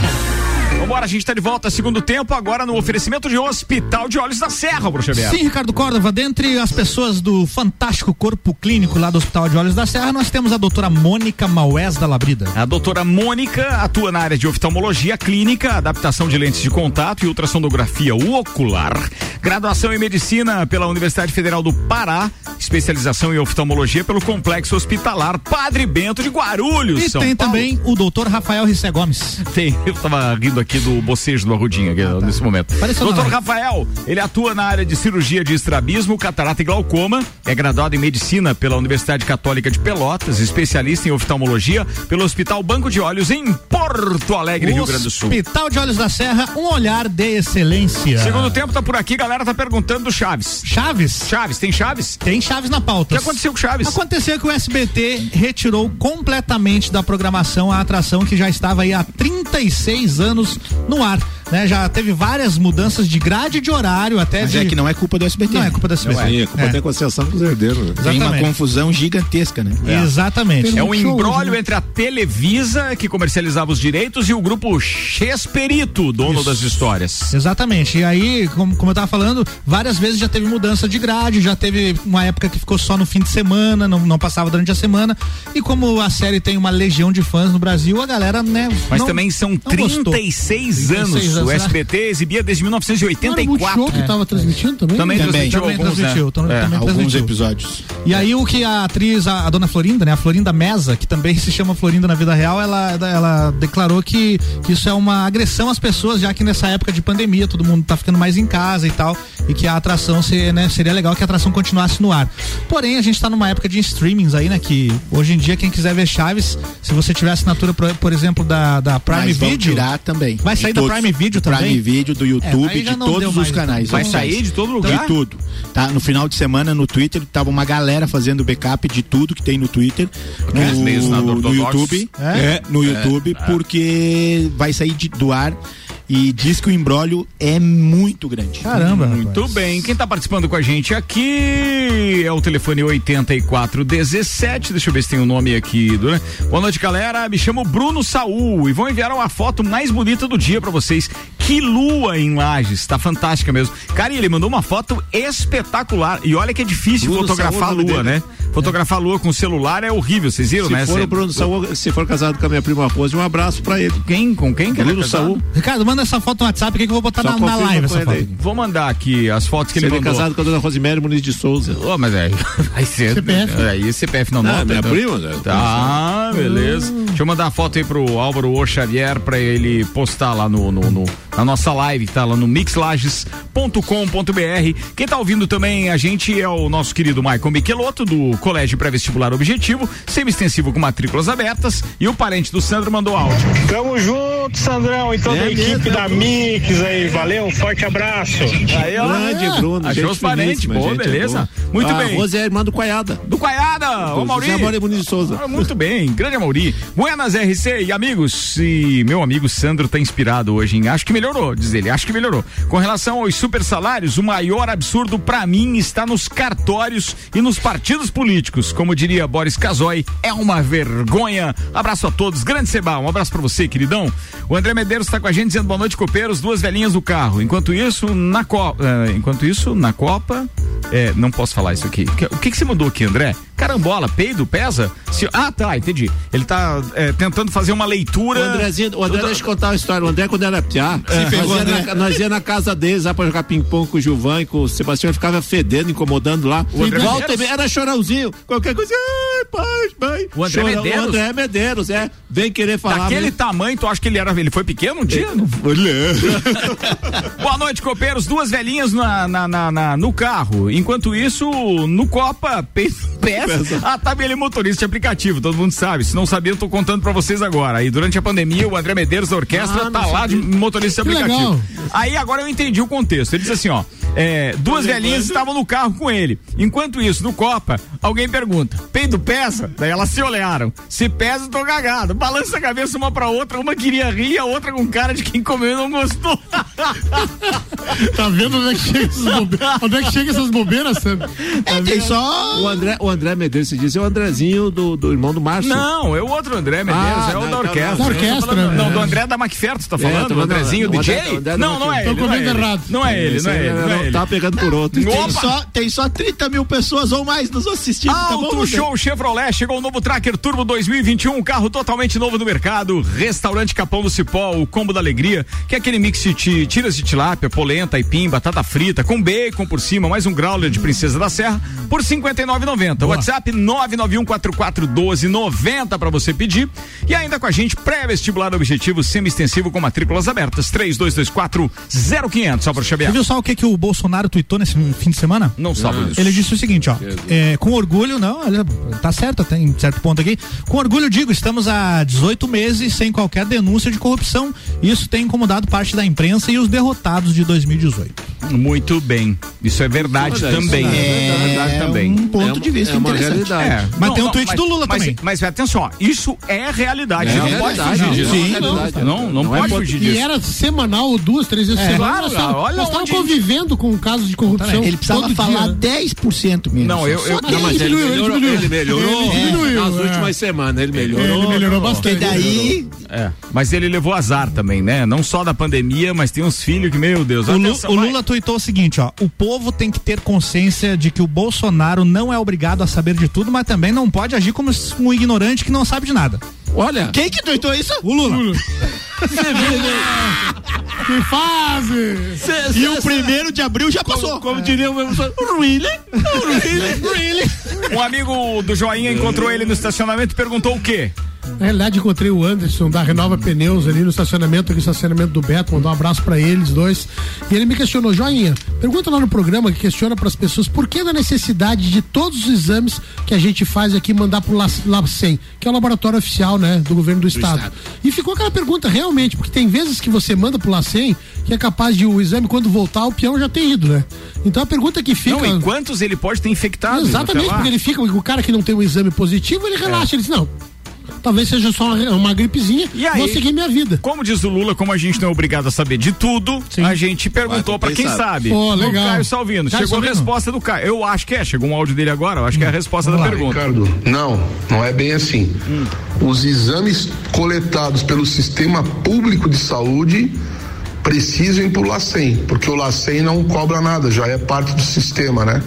[SPEAKER 1] Vambora, a gente tá de volta segundo tempo, agora no oferecimento de Hospital de Olhos da Serra, Bruxa.
[SPEAKER 2] Sim, Ricardo Córdova, dentre as pessoas do fantástico corpo clínico lá do Hospital de Olhos da Serra, nós temos a doutora Mônica Maués da Labrida.
[SPEAKER 1] A doutora Mônica atua na área de oftalmologia clínica, adaptação de lentes de contato e ultrassonografia ocular. Graduação em medicina pela Universidade Federal do Pará, especialização em oftalmologia pelo Complexo Hospitalar Padre Bento de Guarulhos,
[SPEAKER 2] E
[SPEAKER 1] São
[SPEAKER 2] tem
[SPEAKER 1] Paulo.
[SPEAKER 2] também o doutor Rafael Rissé Gomes.
[SPEAKER 1] Tem, eu tava rindo aqui do bocejo do Arrudinho aqui, nesse momento.
[SPEAKER 2] Apareceu na
[SPEAKER 1] Doutor. Rafael, ele atua na área de cirurgia de estrabismo, catarata e glaucoma, é graduado em medicina pela Universidade Católica de Pelotas, especialista em oftalmologia pelo Hospital Banco de Olhos em Porto Alegre, Rio Grande do Sul.
[SPEAKER 2] Hospital de Olhos da Serra, um olhar de excelência.
[SPEAKER 1] Segundo tempo tá por aqui, galera tá perguntando do Chaves.
[SPEAKER 2] Chaves?
[SPEAKER 1] Chaves, tem Chaves?
[SPEAKER 2] Tem Chaves na pauta.
[SPEAKER 1] O que aconteceu com Chaves?
[SPEAKER 2] Aconteceu que o SBT retirou completamente da programação a atração que já estava aí há 36 anos no ar. Né? Já teve várias mudanças de grade e de horário, até
[SPEAKER 5] Mas
[SPEAKER 2] de.
[SPEAKER 5] é que não é culpa do SBT.
[SPEAKER 2] Não é culpa do SBT.
[SPEAKER 3] Sim, a culpa
[SPEAKER 2] É.
[SPEAKER 3] tem negociação com os herdeiros. né?
[SPEAKER 5] Tem uma
[SPEAKER 2] Exatamente.
[SPEAKER 5] confusão gigantesca, né?
[SPEAKER 2] Exatamente.
[SPEAKER 1] É um embrólio entre a Televisa, que comercializava os direitos, e o grupo Chesperito, dono das histórias.
[SPEAKER 2] Exatamente. E aí, como, como eu tava falando, várias vezes já teve mudança de grade, já teve uma época que ficou só no fim de semana, não, não passava durante a semana. E como a série tem uma legião de fãs no Brasil, a galera, né?
[SPEAKER 1] Mas
[SPEAKER 2] não-
[SPEAKER 1] também são
[SPEAKER 2] não gostou.
[SPEAKER 1] 36 anos.
[SPEAKER 2] 36
[SPEAKER 1] O
[SPEAKER 2] né?
[SPEAKER 1] SBT exibia desde
[SPEAKER 4] Não era o
[SPEAKER 1] 1984.
[SPEAKER 4] Multishow que tava transmitindo também?
[SPEAKER 1] Também
[SPEAKER 5] Também.
[SPEAKER 1] transmitiu
[SPEAKER 2] Também
[SPEAKER 1] alguns,
[SPEAKER 2] transmitiu,
[SPEAKER 1] né?
[SPEAKER 2] tam-
[SPEAKER 1] É.
[SPEAKER 2] também
[SPEAKER 5] Alguns
[SPEAKER 2] transmitiu.
[SPEAKER 5] episódios.
[SPEAKER 2] E aí o que a atriz, a, a dona Florinda, né, a Florinda Mesa, que também se chama Florinda na vida real, ela, ela declarou que, que isso é uma agressão às pessoas, já que nessa época de pandemia todo mundo tá ficando mais em casa e tal, e que a atração se- né, seria legal que a atração continuasse no ar. Porém, a gente tá numa época de streamings aí, né, que hoje em dia quem quiser ver Chaves, se você tiver assinatura, por, por exemplo, da, da Prime
[SPEAKER 5] Mas vão
[SPEAKER 2] Video,
[SPEAKER 5] tirar também.
[SPEAKER 2] Vai sair da
[SPEAKER 5] todos.
[SPEAKER 2] Prime Video também?
[SPEAKER 5] Prime Video, do YouTube,
[SPEAKER 2] aí já
[SPEAKER 5] de todos os
[SPEAKER 2] mais.
[SPEAKER 5] canais.
[SPEAKER 1] Vai sair de todo lugar?
[SPEAKER 5] De tudo. Tá, no final de semana no Twitter tava uma galera fazendo backup de tudo que tem no Twitter, no,
[SPEAKER 1] nada
[SPEAKER 5] no. YouTube,
[SPEAKER 2] É?
[SPEAKER 5] é, no YouTube, porque vai sair de- do ar e diz que o embrólio é muito grande.
[SPEAKER 2] Caramba,
[SPEAKER 1] Muito bem. Quem tá participando com a gente aqui é o telefone 8417. Deixa eu ver se tem o nome aqui. Do, né? Boa noite, galera. Me chamo Bruno Saul e vou enviar uma foto mais bonita do dia pra vocês. Que lua em Lages. Tá fantástica mesmo. Cara, e ele mandou uma foto espetacular. E olha que é difícil
[SPEAKER 3] Bruno
[SPEAKER 1] fotografar
[SPEAKER 3] Saul,
[SPEAKER 1] a lua, né? Fotografar a lua com celular é horrível. Vocês viram,
[SPEAKER 3] Se
[SPEAKER 1] né?
[SPEAKER 3] for
[SPEAKER 1] Cê-
[SPEAKER 3] o Bruno Saul, se for casado com a minha prima Rose, um abraço pra ele.
[SPEAKER 1] Quem? Com quem? que é
[SPEAKER 3] Bruno
[SPEAKER 1] casado?
[SPEAKER 3] Saul.
[SPEAKER 2] Ricardo, manda essa foto no WhatsApp aqui que eu vou botar na, na live essa foto.
[SPEAKER 3] aí.
[SPEAKER 2] aqui.
[SPEAKER 1] Vou mandar aqui as fotos que
[SPEAKER 3] Se
[SPEAKER 1] ele
[SPEAKER 3] é
[SPEAKER 1] mandou.
[SPEAKER 3] casado com a dona Rosemary Muniz de Souza.
[SPEAKER 1] Ô, mas é, vai ser.
[SPEAKER 2] CPF.
[SPEAKER 1] Aí CPF não
[SPEAKER 3] Ah,
[SPEAKER 1] nota.
[SPEAKER 3] minha
[SPEAKER 1] então.
[SPEAKER 3] prima, né?
[SPEAKER 1] Tá, beleza. Deixa eu mandar a foto aí pro Álvaro O Xavier pra ele postar lá no, no- no- na nossa live, que tá lá no mixlages.com.br. Quem tá ouvindo também a gente é o nosso querido Maicon Michelotto, do Colégio Pré-Vestibular Objetivo, semi-extensivo com matrículas abertas, e o parente do Sandro mandou áudio.
[SPEAKER 14] Tamo junto, Sandrão, e toda
[SPEAKER 3] É
[SPEAKER 14] a equipe
[SPEAKER 3] mesmo,
[SPEAKER 14] da Mix aí. Valeu, um forte abraço.
[SPEAKER 1] Aí, ó.
[SPEAKER 3] Grande Bruno,
[SPEAKER 1] Achou
[SPEAKER 3] gente
[SPEAKER 1] os parentes, pô,
[SPEAKER 3] gente, é
[SPEAKER 1] beleza.
[SPEAKER 3] boa.
[SPEAKER 1] Muito
[SPEAKER 3] a
[SPEAKER 1] bem.
[SPEAKER 3] Rose é irmã do Coiada.
[SPEAKER 1] Do Coiada, ô Mauri.
[SPEAKER 3] José Mauri de Souza.
[SPEAKER 1] Ah, Muito bem, grande Amauri. Buenas RC e amigos, e meu amigo Sandro tá inspirado hoje em acho que melhorou, diz ele, acho que melhorou. Com relação aos super salários, o maior absurdo pra mim está nos cartórios e nos partidos políticos. Como diria Boris Casoy, é uma vergonha. Abraço a todos, grande Seba, um abraço pra você, queridão. O André Medeiros tá com a gente dizendo boa noite, copeiros, duas velhinhas no carro. Enquanto isso, na Copa, enquanto isso, na Copa, é, não posso falar isso aqui. Que- O que que você mandou aqui, André? Cara, carambola. Peido pesa? Se- ah, tá, entendi. Ele tá é, tentando fazer uma leitura.
[SPEAKER 3] O Andrezinho, o André, deixa eu contar uma história. O André, quando era piá, nós,
[SPEAKER 1] pegou,
[SPEAKER 3] ia na, nós ia na casa deles lá pra jogar ping-pong com o Gilvan e com o Sebastião, ficava fedendo, incomodando lá.
[SPEAKER 1] O André
[SPEAKER 3] Volta era chorãozinho, qualquer coisa, ai, pai, pai.
[SPEAKER 1] O André
[SPEAKER 3] Chorão.
[SPEAKER 1] Medeiros?
[SPEAKER 3] O André Medeiros, é. Vem querer falar.
[SPEAKER 1] Daquele tamanho, tu acha que ele era. Ele foi pequeno um dia? Boa noite, copeiros. Duas velhinhas na, na- na- na- no carro. Enquanto isso, no Copa, pe- pesa. A tabela é motorista de aplicativo, todo mundo sabe. Se não sabia, eu tô contando pra vocês agora. E durante a pandemia, o André Medeiros da orquestra
[SPEAKER 4] Ah,
[SPEAKER 1] tá lá de motorista de aplicativo.
[SPEAKER 4] legal.
[SPEAKER 1] Aí agora eu entendi o contexto. Ele diz assim, ó. é, duas velhinhas estavam no carro com ele. Enquanto isso, no Copa, alguém pergunta: peido pesa? Daí elas se olharam. Se pesa, eu tô cagado. Balança a cabeça uma pra outra, uma queria rir, a outra com cara de quem comeu e não gostou.
[SPEAKER 4] Tá vendo onde é que chega essas bobeiras? Onde é que chega essas bobeiras, Sandro?
[SPEAKER 5] É, tem só.
[SPEAKER 3] O André, o André Medeiros, se diz, é o Andrezinho do, do irmão do Márcio.
[SPEAKER 1] Não, é o outro André Medeiros,
[SPEAKER 3] Ah,
[SPEAKER 1] é o
[SPEAKER 3] não,
[SPEAKER 1] da
[SPEAKER 3] então
[SPEAKER 1] orquestra.
[SPEAKER 3] não.
[SPEAKER 4] Da
[SPEAKER 1] tô
[SPEAKER 4] orquestra,
[SPEAKER 1] falando- Não,
[SPEAKER 4] né?
[SPEAKER 1] do André da McFerrin, tu tá
[SPEAKER 3] É,
[SPEAKER 1] falando?
[SPEAKER 3] tô
[SPEAKER 1] o Andrezinho,
[SPEAKER 3] falando- o
[SPEAKER 1] DJ?
[SPEAKER 3] André- André
[SPEAKER 1] não, não é
[SPEAKER 4] Tô
[SPEAKER 1] ele. Não é
[SPEAKER 4] comendo
[SPEAKER 1] ele.
[SPEAKER 4] errado.
[SPEAKER 1] Não é ele, não é ele. Não é ele.
[SPEAKER 3] Tava pegando por outro.
[SPEAKER 5] Tem só, tem só 30 mil pessoas ou mais nos assistindo. tá bom?
[SPEAKER 1] Show Chevrolet, chegou o novo Tracker Turbo 2021, um carro totalmente novo no mercado. Restaurante Capão do Cipó, o combo da alegria, que é aquele mix de ti- tiras de tilápia, polenta, aipim, batata frita, com bacon por cima, mais um growler de Princesa da Serra, por R$ 59,90. WhatsApp 991441290 para você pedir. E ainda com a gente, pré-vestibular objetivo semi-extensivo com matrículas abertas, 3224-0500. Só para
[SPEAKER 2] Você
[SPEAKER 1] Xavier.
[SPEAKER 2] viu só o que, que o Bolsonaro tweetou nesse fim de semana?
[SPEAKER 1] Não sabe disso.
[SPEAKER 2] Ele disse o seguinte, ó. é, com orgulho, não, olha, tá certo, tem certo ponto aqui. Com orgulho digo, estamos há 18 meses sem qualquer denúncia de corrupção. Isso tem incomodado parte da imprensa e os derrotados de 2018.
[SPEAKER 1] Muito bem. Isso é verdade
[SPEAKER 3] Olha,
[SPEAKER 1] também.
[SPEAKER 3] isso
[SPEAKER 1] É, verdade também.
[SPEAKER 5] um ponto
[SPEAKER 3] É
[SPEAKER 5] de vista
[SPEAKER 3] é uma realidade.
[SPEAKER 2] Mas
[SPEAKER 1] Não,
[SPEAKER 2] tem um
[SPEAKER 1] não,
[SPEAKER 2] tweet
[SPEAKER 1] mas-
[SPEAKER 2] do Lula
[SPEAKER 1] mas,
[SPEAKER 2] também.
[SPEAKER 1] Mas atenção, ó, isso é realidade.
[SPEAKER 3] É
[SPEAKER 1] não pode
[SPEAKER 3] realidade,
[SPEAKER 1] fugir
[SPEAKER 3] não,
[SPEAKER 1] disso.
[SPEAKER 3] não,
[SPEAKER 1] Não,
[SPEAKER 3] é
[SPEAKER 1] pode fugir
[SPEAKER 4] E
[SPEAKER 1] disso.
[SPEAKER 4] era semanal duas, três vezes por semana.
[SPEAKER 1] claro,
[SPEAKER 4] nós estávamos convivendo com casos de corrupção.
[SPEAKER 5] Ele precisava
[SPEAKER 4] todo
[SPEAKER 5] falar
[SPEAKER 4] dia, né?
[SPEAKER 5] 10% menos.
[SPEAKER 1] Não, eu-
[SPEAKER 3] mas ele
[SPEAKER 4] diminuiu, ele
[SPEAKER 3] melhorou,
[SPEAKER 4] diminuiu.
[SPEAKER 3] ele melhorou.
[SPEAKER 4] Diminuiu,
[SPEAKER 3] Nas
[SPEAKER 4] é.
[SPEAKER 3] últimas semanas, ele melhorou.
[SPEAKER 4] Ele melhorou bastante.
[SPEAKER 5] Porque daí
[SPEAKER 1] É, mas ele levou azar também, né? Não só da pandemia, mas tem uns filhos que, meu Deus.
[SPEAKER 2] O, Lu-
[SPEAKER 1] atenção,
[SPEAKER 2] o. Lula tweetou o seguinte, ó. O povo tem que ter consciência de que o Bolsonaro não é obrigado a saber de tudo, mas também não pode agir como um ignorante que não sabe de nada.
[SPEAKER 3] Olha,
[SPEAKER 5] Quem que tweetou isso?
[SPEAKER 2] O Lula.
[SPEAKER 4] Que fase!
[SPEAKER 5] E o primeiro de abril já passou.
[SPEAKER 3] como diria o meu professor, really?
[SPEAKER 1] Um amigo do Joinha encontrou ele no estacionamento e perguntou o quê?
[SPEAKER 4] Na realidade, encontrei o Anderson da Renova Pneus ali no estacionamento, aqui no estacionamento do Beto, mandou um abraço pra eles dois. E ele me questionou, Joinha, pergunta lá no programa que questiona pras pessoas por que da necessidade de todos os exames que a gente faz aqui mandar pro LAC- LACEN, que é o laboratório oficial, né, do governo do estado. E ficou aquela pergunta realmente, porque tem vezes que você manda pro LACEN que é capaz de o exame, quando voltar, o peão já ter ido, né? Então a pergunta que fica.
[SPEAKER 1] Não, e quantos ele pode ter infectado?
[SPEAKER 4] Exatamente, porque ele fica, o cara que não tem um exame positivo, ele relaxa, ele diz, não, talvez seja só uma, gripezinha,
[SPEAKER 1] E aí?
[SPEAKER 4] vou seguir minha vida.
[SPEAKER 1] Como diz o Lula, como a gente não é obrigado a saber de tudo, a gente perguntou
[SPEAKER 3] Vai,
[SPEAKER 1] pra quem sabe.
[SPEAKER 4] Pô,
[SPEAKER 1] O
[SPEAKER 4] legal.
[SPEAKER 1] Caio Salvino.
[SPEAKER 4] Caio
[SPEAKER 1] Chegou a
[SPEAKER 4] Salvino.
[SPEAKER 1] resposta do Caio. Eu acho que é. Chegou um áudio dele agora. Eu acho que é a resposta da pergunta.
[SPEAKER 15] Ricardo, não, não é bem assim. Os exames coletados pelo sistema público de saúde precisam ir pro LACEN, porque o LACEN não cobra nada, já é parte do sistema, né?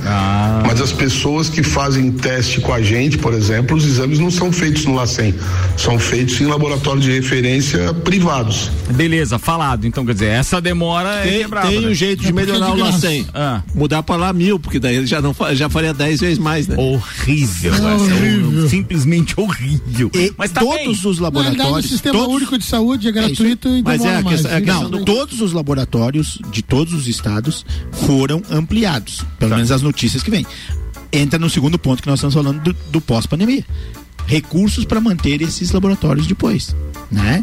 [SPEAKER 15] Mas as pessoas que fazem teste com a gente, por exemplo, os exames não são feitos no LACEN, são feitos em laboratório de referência privados.
[SPEAKER 1] Beleza, falado. Então, quer dizer, essa demora é
[SPEAKER 3] Tem,
[SPEAKER 1] quebrada.
[SPEAKER 3] tem
[SPEAKER 1] né?
[SPEAKER 3] um jeito de melhorar o LACEN.
[SPEAKER 1] Ah.
[SPEAKER 3] Mudar pra lá mil, porque daí ele já, não, já faria dez vezes mais, né?
[SPEAKER 1] Horrível, ser
[SPEAKER 4] horrível.
[SPEAKER 1] simplesmente horrível.
[SPEAKER 5] E
[SPEAKER 1] Mas tá
[SPEAKER 5] todos
[SPEAKER 1] bem.
[SPEAKER 5] os
[SPEAKER 4] Na realidade, o
[SPEAKER 5] laboratórios.
[SPEAKER 4] sistema
[SPEAKER 5] todos,
[SPEAKER 4] único de saúde é gratuito e
[SPEAKER 3] Mas
[SPEAKER 4] demora
[SPEAKER 3] é a
[SPEAKER 4] mais.
[SPEAKER 3] questão- é a questão
[SPEAKER 5] Não,
[SPEAKER 3] do-
[SPEAKER 5] todos os laboratórios de todos os estados foram ampliados. Pelo menos as notícias que vêm. Entra no segundo ponto que nós estamos falando do, do pós-pandemia. Recursos para manter esses laboratórios depois, né?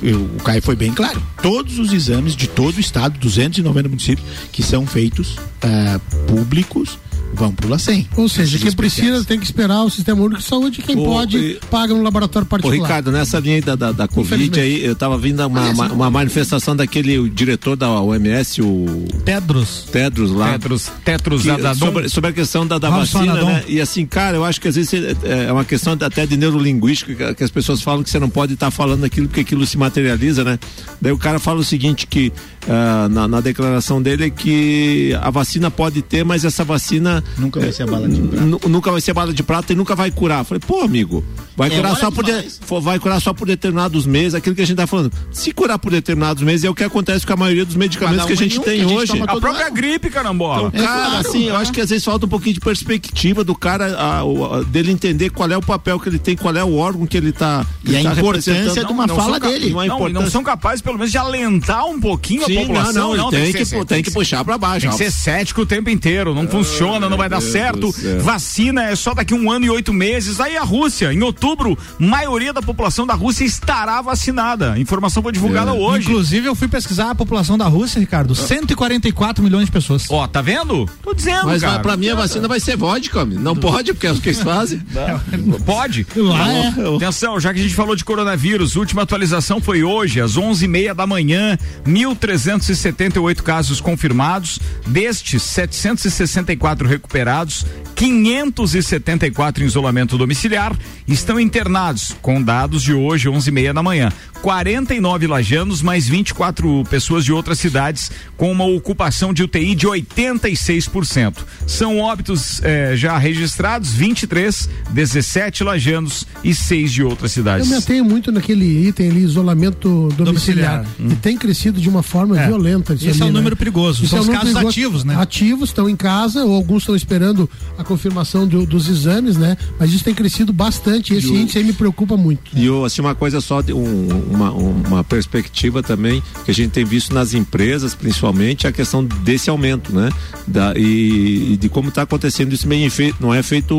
[SPEAKER 5] Eu- o Caio foi bem claro. Todos os exames de todo o estado, 290 municípios, que são feitos ah, públicos, vão pro LACEN.
[SPEAKER 4] Ou seja, quem precisa tem que esperar o sistema único de saúde, quem
[SPEAKER 3] Ô,
[SPEAKER 4] pode
[SPEAKER 3] e-
[SPEAKER 4] paga no laboratório
[SPEAKER 3] Ô,
[SPEAKER 4] particular.
[SPEAKER 3] Ricardo, nessa linha aí da, da, da Covid aí, eu tava vindo uma, uma, uma manifestação daquele o diretor da OMS, o
[SPEAKER 2] Tedros.
[SPEAKER 3] Tedros lá.
[SPEAKER 1] Tetros, tetros
[SPEAKER 3] que-
[SPEAKER 1] Adadon.
[SPEAKER 3] sobre, sobre a questão da, da vacina, né? E assim, cara, eu acho que às vezes é, é uma questão até de neurolinguística, que, que as pessoas falam que você não pode estar falando aquilo porque aquilo se materializa, né? Daí o cara fala o seguinte, que ah, na, na declaração dele que a vacina pode ter, mas essa vacina
[SPEAKER 5] nunca vai ser a bala de prata.
[SPEAKER 3] nu- nunca vai ser bala de prata e nunca vai curar. Falei, pô, amigo, vai
[SPEAKER 5] É
[SPEAKER 3] curar só por de- vai curar só por determinados meses, aquilo que a gente tá falando. Se curar por determinados meses é o que acontece com a maioria dos medicamentos que a gente tem hoje.
[SPEAKER 1] A própria gripe, carambola.
[SPEAKER 3] Então, cara, assim, eu acho que às vezes falta um pouquinho de perspectiva do cara, a- o- a- dele entender qual é o papel que ele tem, qual é o órgão que ele tá. que
[SPEAKER 5] E a
[SPEAKER 3] tá
[SPEAKER 5] importância
[SPEAKER 3] representando.
[SPEAKER 5] de uma
[SPEAKER 1] Não
[SPEAKER 5] fala dele.
[SPEAKER 3] Não,
[SPEAKER 1] Não, são capazes, pelo menos, de alentar um pouquinho
[SPEAKER 3] Sim,
[SPEAKER 1] a população.
[SPEAKER 3] não, tem que-
[SPEAKER 1] ser-
[SPEAKER 3] tem que puxar pra baixo.
[SPEAKER 1] Tem que ser cético o tempo inteiro. Não funciona, não vai dar certo. Vacina é só daqui um ano e oito meses. Aí a Rússia, em outubro, maioria da população da Rússia estará vacinada. A informação foi divulgada hoje.
[SPEAKER 2] Inclusive, eu fui pesquisar a população da Rússia, Ricardo. 144 milhões de pessoas.
[SPEAKER 1] Ó, tá vendo? Tô dizendo,
[SPEAKER 3] Mas
[SPEAKER 1] cara.
[SPEAKER 3] vai- pra mim a vacina vai ser vodka, homem. não pode, porque é o que eles fazem.
[SPEAKER 1] Pode?
[SPEAKER 2] Lá é.
[SPEAKER 1] Atenção, já que a gente falou de coronavírus, última atualização foi hoje, às 11h30 da manhã, 1.378 casos confirmados, destes 764 recuperados, 574 em isolamento domiciliar, estão internados, com dados de hoje, 11h30 da manhã. 49 lajanos, mais 24 pessoas de outras cidades, com uma ocupação de UTI de 86%. São óbitos eh, já registrados, 23, 17 lajanos e 6 de outras
[SPEAKER 4] Eu
[SPEAKER 1] cidades.
[SPEAKER 4] me atenho muito naquele item ali, isolamento domiciliar.
[SPEAKER 2] Domiciliar.
[SPEAKER 4] E tem crescido de uma forma
[SPEAKER 2] É.
[SPEAKER 4] violenta. Isso
[SPEAKER 2] Esse é
[SPEAKER 4] ali,
[SPEAKER 2] um
[SPEAKER 4] né?
[SPEAKER 2] número perigoso.
[SPEAKER 4] Isso
[SPEAKER 2] São
[SPEAKER 4] é um
[SPEAKER 2] os casos
[SPEAKER 4] perigoso.
[SPEAKER 2] ativos, né?
[SPEAKER 4] Ativos, estão em casa, ou alguns estão esperando a confirmação do- dos exames, né? Mas isso tem crescido bastante. Esse
[SPEAKER 3] E o-
[SPEAKER 4] índice aí me preocupa muito.
[SPEAKER 3] E eu, assim, uma coisa só, de um- uma, uma perspectiva também que a gente tem visto nas empresas, principalmente, a questão desse aumento, né? Da, e, e de como está acontecendo isso bem feito, não é feito,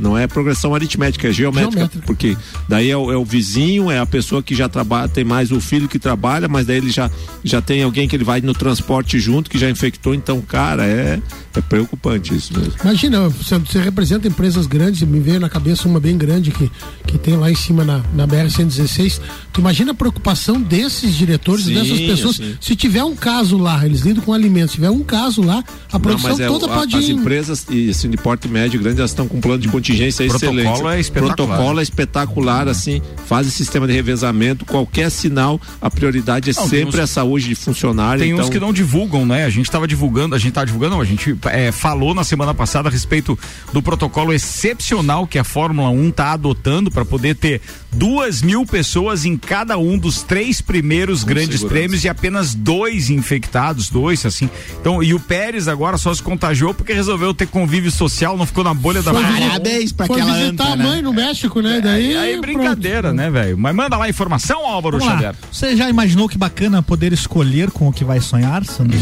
[SPEAKER 3] não é progressão aritmética, é geométrica,
[SPEAKER 4] Geométrica.
[SPEAKER 3] porque daí é o, é o vizinho, é a pessoa que já trabalha, tem mais o filho que trabalha, mas daí ele já, já tem alguém que ele vai no transporte junto, que já infectou, então, cara, é, é preocupante isso mesmo.
[SPEAKER 4] Imagina, você, você representa empresas grandes, me veio na cabeça uma bem grande que, que tem lá em cima na, na BR-116. Tu imagina a preocupação desses diretores,
[SPEAKER 3] Sim,
[SPEAKER 4] dessas pessoas.
[SPEAKER 3] assim.
[SPEAKER 4] Se tiver um caso lá, eles lidam com alimentos, se tiver um caso lá, a produção
[SPEAKER 3] Não, mas é,
[SPEAKER 4] toda
[SPEAKER 3] a-
[SPEAKER 4] pode
[SPEAKER 3] As
[SPEAKER 4] ir.
[SPEAKER 3] empresas e, assim, de porte médio grande, elas estão com um plano de contingência
[SPEAKER 1] Protocolo
[SPEAKER 3] excelente.
[SPEAKER 1] é espetacular.
[SPEAKER 3] Protocolo é espetacular, assim, faz sistema de revezamento, qualquer sinal, a prioridade é
[SPEAKER 1] Não,
[SPEAKER 3] sempre
[SPEAKER 1] uns-
[SPEAKER 3] a saúde de funcionário.
[SPEAKER 1] Tem
[SPEAKER 3] então,
[SPEAKER 1] uns que não divulgam, né? A gente estava divulgando, a gente tá divulgando, não, a gente é, falou na semana passada a respeito do protocolo excepcional que a Fórmula 1 está adotando para poder ter duas mil pessoas em cada um dos três primeiros grandes
[SPEAKER 3] segurança.
[SPEAKER 1] prêmios e apenas dois infectados, dois, assim. Então, e o Pérez agora só se contagiou porque resolveu ter convívio social, não ficou na bolha da
[SPEAKER 4] Foi
[SPEAKER 1] Fórmula 1.
[SPEAKER 5] Parabéns pra
[SPEAKER 4] Foi
[SPEAKER 5] aquela
[SPEAKER 4] visitar
[SPEAKER 5] anta,
[SPEAKER 4] a
[SPEAKER 5] né?
[SPEAKER 4] mãe no México, né? Daí,
[SPEAKER 1] Aí brincadeira, né, velho? Mas manda lá a informação, Álvaro
[SPEAKER 2] Vamos lá.
[SPEAKER 1] Xavier.
[SPEAKER 2] Você já imaginou que bacana poder escolher com o que vai sonhar, Sandro?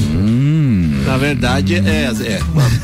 [SPEAKER 3] Na verdade, é. é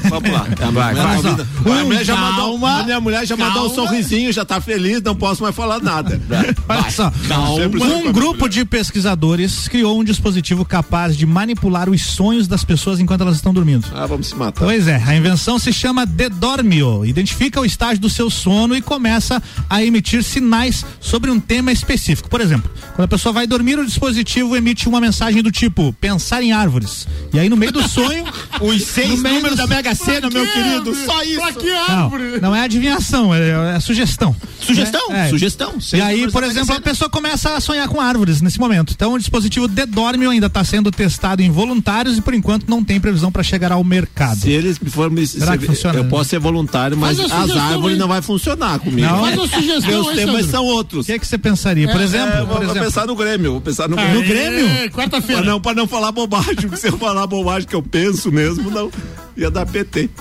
[SPEAKER 3] vamos, lá. A
[SPEAKER 1] Vai,
[SPEAKER 3] minha
[SPEAKER 1] vai.
[SPEAKER 3] vida- a mulher já
[SPEAKER 5] Calma,
[SPEAKER 3] mandou, a minha mulher já mandou um
[SPEAKER 5] calma.
[SPEAKER 3] sorrisinho, já tá feliz, não posso mais falar nada.
[SPEAKER 2] Olha só,
[SPEAKER 3] Sempre sou com a
[SPEAKER 2] um grupo de pesquisadores criou um dispositivo capaz de manipular os sonhos das pessoas enquanto elas estão dormindo.
[SPEAKER 3] Ah, vamos se matar.
[SPEAKER 2] Pois é, a invenção se chama Dedormio. Identifica o estágio do seu sono e começa a emitir sinais sobre um tema específico. Por exemplo, quando a pessoa vai dormir, o dispositivo emite uma mensagem do tipo pensar em árvores. E aí no meio do sonho,
[SPEAKER 5] Os seis números
[SPEAKER 2] do-
[SPEAKER 5] da Mega Sena, meu querido. Só isso.
[SPEAKER 4] Pra que
[SPEAKER 2] não,
[SPEAKER 4] árvore?
[SPEAKER 2] não é adivinhação, é, é sugestão.
[SPEAKER 5] Sugestão,
[SPEAKER 2] É, é.
[SPEAKER 5] sugestão.
[SPEAKER 2] E aí, por
[SPEAKER 5] Mega
[SPEAKER 2] exemplo, a pessoa começa a sonhar com árvores nesse momento. Então, o dispositivo Dedormio ainda está sendo testado em voluntários e por enquanto não tem previsão para chegar ao mercado.
[SPEAKER 3] Se eles for me.
[SPEAKER 2] Será
[SPEAKER 3] se-
[SPEAKER 2] que funciona?
[SPEAKER 3] Eu posso ser voluntário, mas as árvores
[SPEAKER 4] aí.
[SPEAKER 3] não vai funcionar comigo.
[SPEAKER 2] Não?
[SPEAKER 4] Faz uma sugestão
[SPEAKER 3] Meus
[SPEAKER 4] aí,
[SPEAKER 3] temas
[SPEAKER 4] Sandro.
[SPEAKER 3] são
[SPEAKER 2] O
[SPEAKER 3] outros.
[SPEAKER 2] que é que você pensaria? Por exemplo,
[SPEAKER 3] É,
[SPEAKER 2] por
[SPEAKER 3] vou,
[SPEAKER 2] exemplo.
[SPEAKER 3] pensar no Grêmio, vou pensar no
[SPEAKER 4] Aê,
[SPEAKER 3] Grêmio.
[SPEAKER 2] Grêmio?
[SPEAKER 3] Pra
[SPEAKER 4] Quarta-feira.
[SPEAKER 3] não, pra não falar bobagem, porque se eu falar bobagem que eu penso mesmo, não. Ia dar PT.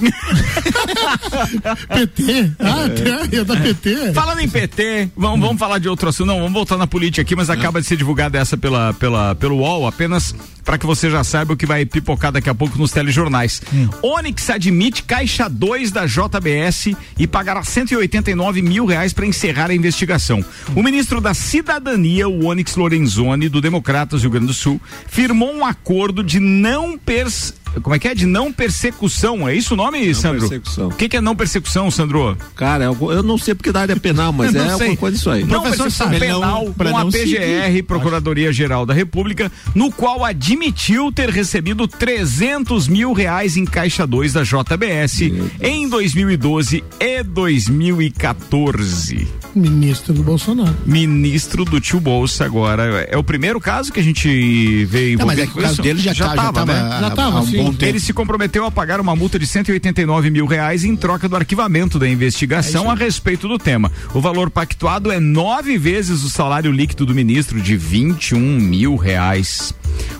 [SPEAKER 4] PT? Ah, é, ia dar PT.
[SPEAKER 1] Falando em PT, vamos, vamos falar de outro assunto. Não, vamos voltar na política aqui, mas acaba de ser divulgada essa pela, pela, pelo UOL, apenas para que você já saiba o que vai pipocar daqui a pouco nos telejornais. Onix admite caixa 2 da JBS e pagará 189 mil reais para encerrar a investigação. O ministro da Cidadania, o Onyx Lorenzoni, do Democratas Rio Grande do Sul, firmou um acordo de não pers... Como é que é? De não persecução. É isso o nome, Sandro?
[SPEAKER 3] persecução.
[SPEAKER 1] O que, que é não persecução, Sandro?
[SPEAKER 3] Cara, eu, eu não sei porque da área penal, mas é
[SPEAKER 2] não sei.
[SPEAKER 3] alguma coisa disso aí.
[SPEAKER 1] Não
[SPEAKER 2] professor
[SPEAKER 1] persecução
[SPEAKER 2] sabe.
[SPEAKER 1] penal
[SPEAKER 5] Não, pra
[SPEAKER 1] com a
[SPEAKER 5] não
[SPEAKER 1] PGR,
[SPEAKER 5] seguir.
[SPEAKER 1] Procuradoria Geral da República, no qual admitiu ter recebido 300 mil reais em caixa 2 da JBS em 2012 e 2014.
[SPEAKER 4] Ministro do Bolsonaro.
[SPEAKER 1] Ministro do tio Bolsa agora. É o primeiro caso que a gente vê
[SPEAKER 5] Não, mas
[SPEAKER 1] envolvido
[SPEAKER 5] é que o caso
[SPEAKER 1] isso?
[SPEAKER 5] dele já tá- já
[SPEAKER 1] tava,
[SPEAKER 5] tava
[SPEAKER 1] né?
[SPEAKER 5] Já tava, há um sim.
[SPEAKER 1] Ele se comprometeu a pagar uma multa de 189 mil reais em troca do arquivamento da investigação a respeito do tema. O valor pactuado é nove vezes o salário líquido do ministro de 21 mil reais.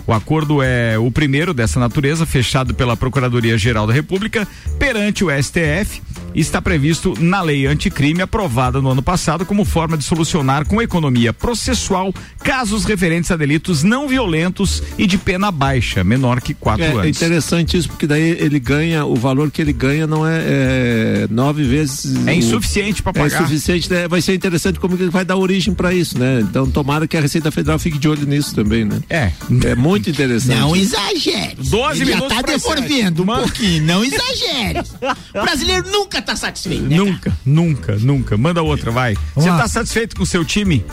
[SPEAKER 1] O acordo é o primeiro dessa natureza, fechado pela Procuradoria-Geral da República perante o STF e está previsto na lei anticrime aprovada no ano passado como forma de solucionar com economia processual casos referentes a delitos não violentos e de pena baixa, menor que quatro
[SPEAKER 3] É, é
[SPEAKER 1] anos.
[SPEAKER 3] interessante isso, porque daí ele ganha, o valor que ele ganha não é, é nove vezes.
[SPEAKER 1] É insuficiente pra pagar.
[SPEAKER 3] É insuficiente, né? vai ser interessante como que vai dar origem para isso, né? Então tomara que a Receita Federal fique de olho nisso também, né?
[SPEAKER 1] É.
[SPEAKER 3] É muito interessante.
[SPEAKER 5] Não exagere.
[SPEAKER 1] 12
[SPEAKER 5] Ele já
[SPEAKER 1] minutos
[SPEAKER 5] tá
[SPEAKER 1] pra
[SPEAKER 5] devolvendo um pouquinho. Não exagere. O brasileiro nunca tá satisfeito. né, cara?
[SPEAKER 1] Nunca, nunca, nunca. Manda outra, vai. Você tá satisfeito com o seu time?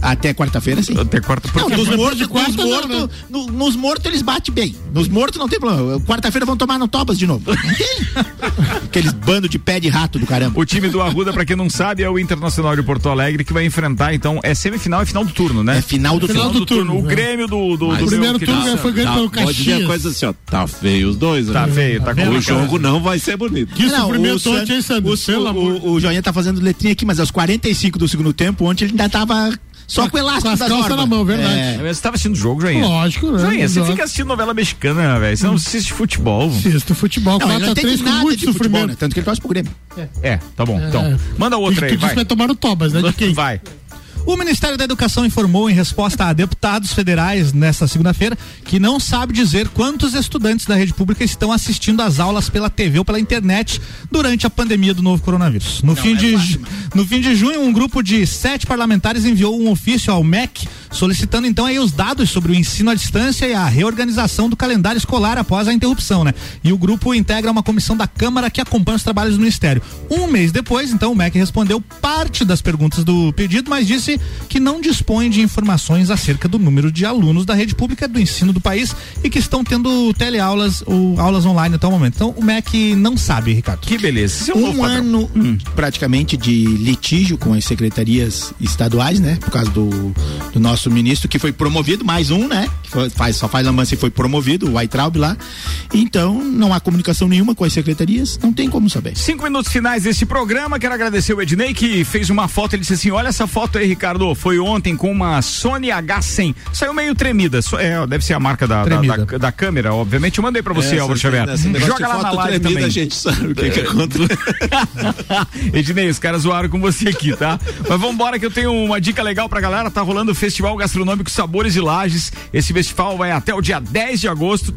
[SPEAKER 5] Até quarta-feira, sim.
[SPEAKER 1] Até quarta
[SPEAKER 5] Não, nos mortos, nos
[SPEAKER 4] quarta, não,
[SPEAKER 5] mortos,
[SPEAKER 4] né?
[SPEAKER 5] no- nos mortos eles batem bem. Nos mortos não tem problema. Quarta-feira vão tomar no Tobas de novo. Aqueles bando de pé de rato do caramba.
[SPEAKER 1] O time do Arruda, pra quem não sabe, é o Internacional de Porto Alegre que vai enfrentar, então, é semifinal e final do turno, né?
[SPEAKER 5] É final do
[SPEAKER 4] Final
[SPEAKER 5] turno.
[SPEAKER 4] do turno,
[SPEAKER 1] O
[SPEAKER 4] é.
[SPEAKER 1] Grêmio do. do,
[SPEAKER 3] Mas
[SPEAKER 1] do
[SPEAKER 4] O primeiro turno foi ganho
[SPEAKER 3] Tá,
[SPEAKER 4] pelo
[SPEAKER 3] pode dizer a
[SPEAKER 4] Caxias.
[SPEAKER 3] coisa assim, ó, tá feio os dois,
[SPEAKER 1] Tá
[SPEAKER 3] né?
[SPEAKER 1] feio, tá
[SPEAKER 3] O
[SPEAKER 1] complicado.
[SPEAKER 3] jogo não vai ser bonito.
[SPEAKER 4] Que
[SPEAKER 5] Não,
[SPEAKER 4] sofrimento
[SPEAKER 5] o,
[SPEAKER 4] ontem, hein, Sandro?
[SPEAKER 5] o,
[SPEAKER 4] Pelo amor.
[SPEAKER 5] o, o Joinha tá fazendo letrinha aqui, mas aos 45 do segundo tempo, ontem ele ainda tava só com o elástico
[SPEAKER 4] com as
[SPEAKER 5] das
[SPEAKER 4] calças
[SPEAKER 5] normas.
[SPEAKER 4] na mão, verdade.
[SPEAKER 5] É.
[SPEAKER 1] Você tava assistindo o jogo, Joinha?
[SPEAKER 4] Lógico, né?
[SPEAKER 1] Joinha, você fica assistindo novela mexicana, velho. Você não assiste futebol.
[SPEAKER 4] Assisto futebol,
[SPEAKER 5] Não, ele não
[SPEAKER 4] 4x3
[SPEAKER 5] entende
[SPEAKER 4] com
[SPEAKER 5] nada
[SPEAKER 4] muito
[SPEAKER 5] de futebol, né?
[SPEAKER 4] sofrimento.
[SPEAKER 5] Tanto que ele torce pro Grêmio.
[SPEAKER 1] É, tá bom. Então, manda outra aí, vai.
[SPEAKER 4] vai tomar o Tobas, né? De quem?
[SPEAKER 1] Vai.
[SPEAKER 2] O Ministério da Educação informou em resposta a deputados federais nesta segunda-feira que não sabe dizer quantos estudantes da rede pública estão assistindo às aulas pela TV ou pela internet durante a pandemia do novo coronavírus. No, fim, de, ju- no fim de junho, um grupo de sete parlamentares enviou um ofício ao MEC solicitando então aí os dados sobre o ensino à distância e a reorganização do calendário escolar após a interrupção, né? E o grupo integra uma comissão da Câmara que acompanha os trabalhos do Ministério. Um mês depois, então, o MEC respondeu parte das perguntas do pedido, mas disse que não dispõe de informações acerca do número de alunos da rede pública do ensino do país e que estão tendo teleaulas ou aulas online até o momento. Então, o MEC não sabe, Ricardo.
[SPEAKER 1] Que beleza. Um
[SPEAKER 5] um ano
[SPEAKER 1] Hum.
[SPEAKER 5] praticamente de litígio com as secretarias estaduais, né? Por causa do, do nosso ministro que foi promovido, mais um, né? Que foi- faz, só faz lambança e foi promovido, o Weitraub lá. Então, não há comunicação nenhuma com as secretarias, não tem como saber.
[SPEAKER 1] Cinco minutos finais desse programa. Quero agradecer o Ednei que fez uma foto. Ele disse assim: Olha essa foto aí, Ricardo. Foi ontem com uma Sony H100. Saiu meio tremida. É, deve ser a marca da, da, da- da câmera, obviamente. Eu mandei pra você,
[SPEAKER 3] Essa-
[SPEAKER 1] Álvaro Xavier.
[SPEAKER 3] negócio
[SPEAKER 1] Joga lá na live
[SPEAKER 3] tremida,
[SPEAKER 1] também.
[SPEAKER 3] A gente sabe o que, que acontece.
[SPEAKER 1] Ednei, os caras zoaram com você aqui, tá? Mas vamos embora que eu tenho uma dica legal pra galera. Tá rolando o Festival Gastronômico Sabores e Lages. Esse festival vai até o dia 10 de agosto.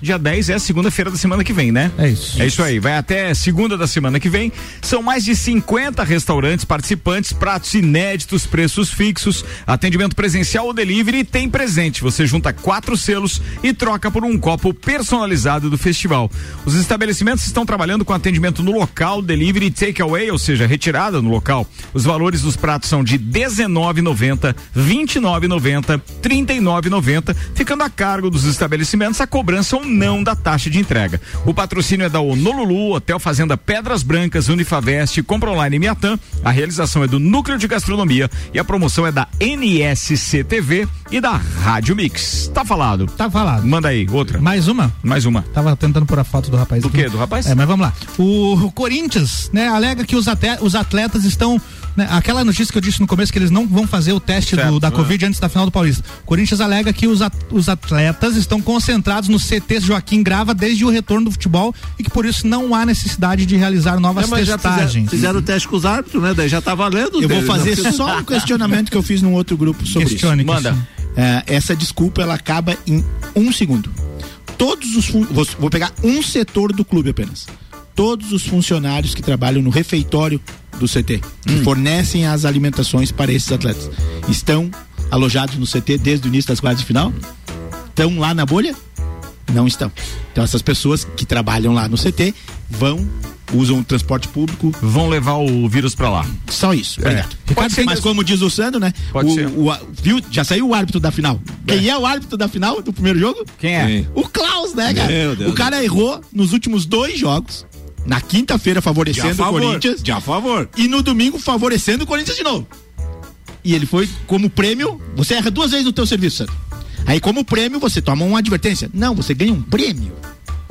[SPEAKER 1] Dia 10 é a segunda-feira da semana que vem, né?
[SPEAKER 2] É isso.
[SPEAKER 1] É isso aí, vai até segunda da semana que vem. São mais de 50 restaurantes participantes, pratos inéditos, preços fixos, atendimento presencial ou delivery tem presente. Você junta quatro selos e troca por um copo personalizado do festival. Os estabelecimentos estão trabalhando com atendimento no local, delivery e takeaway, ou seja, retirada no local. Os valores dos pratos são de R$19,90, R$29,90, R$39,90, ficando a cargo dos estabelecimentos a cobrança ou não da taxa de entrega. O patrocínio é da Honolulu, Hotel Fazenda Pedras Brancas, Unifavest, Compra Online Miatã. A realização é do Núcleo de Gastronomia e a promoção é da NSC TV e da Rádio Mix. Tá falado.
[SPEAKER 2] Tá falado.
[SPEAKER 1] Manda aí, outra.
[SPEAKER 2] Mais uma?
[SPEAKER 1] Mais uma.
[SPEAKER 2] Tava tentando pôr a foto do rapaz.
[SPEAKER 1] Do
[SPEAKER 2] aqui.
[SPEAKER 1] quê? Do rapaz?
[SPEAKER 2] É, mas vamos lá. O, Corinthians, né, alega que os atletas estão. Né, aquela notícia que eu disse no começo que eles não vão fazer o teste
[SPEAKER 1] Certo,
[SPEAKER 2] do- da
[SPEAKER 1] é.
[SPEAKER 2] Covid antes da final do Paulista. O Corinthians alega que os, at- os atletas estão concentrados no CT Joaquim Grava desde o retorno do futebol e que por isso não há necessidade de realizar novas
[SPEAKER 3] É,
[SPEAKER 2] testagens.
[SPEAKER 3] fizeram, fizeram o teste com os árbitros, né? Daí já tá valendo.
[SPEAKER 5] Eu vou
[SPEAKER 3] deles,
[SPEAKER 5] fazer
[SPEAKER 3] né? Porque-
[SPEAKER 5] só um questionamento que eu fiz num outro grupo sobre
[SPEAKER 2] Questione,
[SPEAKER 5] isso.
[SPEAKER 1] Manda.
[SPEAKER 5] É, essa desculpa ela acaba em um segundo. Todos os vou, vou pegar um setor do clube apenas. Todos os funcionários que trabalham no refeitório do CT, que fornecem as alimentações para esses atletas, estão alojados no CT desde o início das quartas de final? Estão lá na bolha? Não estão. Então essas pessoas que trabalham lá no CT vão usam o transporte público,
[SPEAKER 1] Vão levar o vírus pra lá.
[SPEAKER 5] só isso. Obrigado.
[SPEAKER 1] Pode ser
[SPEAKER 5] Mas
[SPEAKER 1] que-
[SPEAKER 5] como diz o Sandro, né?
[SPEAKER 1] Pode
[SPEAKER 5] o,
[SPEAKER 1] ser.
[SPEAKER 5] o- viu? Já saiu o árbitro da final. Quem é o árbitro da final do primeiro jogo?
[SPEAKER 1] Quem é?
[SPEAKER 3] Quem?
[SPEAKER 5] O Klaus, né, cara?
[SPEAKER 3] Meu Deus
[SPEAKER 5] o cara errou nos últimos dois jogos. Na quinta-feira favorecendo
[SPEAKER 3] favor,
[SPEAKER 5] o Corinthians.
[SPEAKER 3] de a favor.
[SPEAKER 5] E no domingo favorecendo o Corinthians de novo. E ele foi como prêmio, você erra duas vezes no teu serviço, Sandro. Aí como prêmio você toma uma advertência. Não, você ganha um prêmio.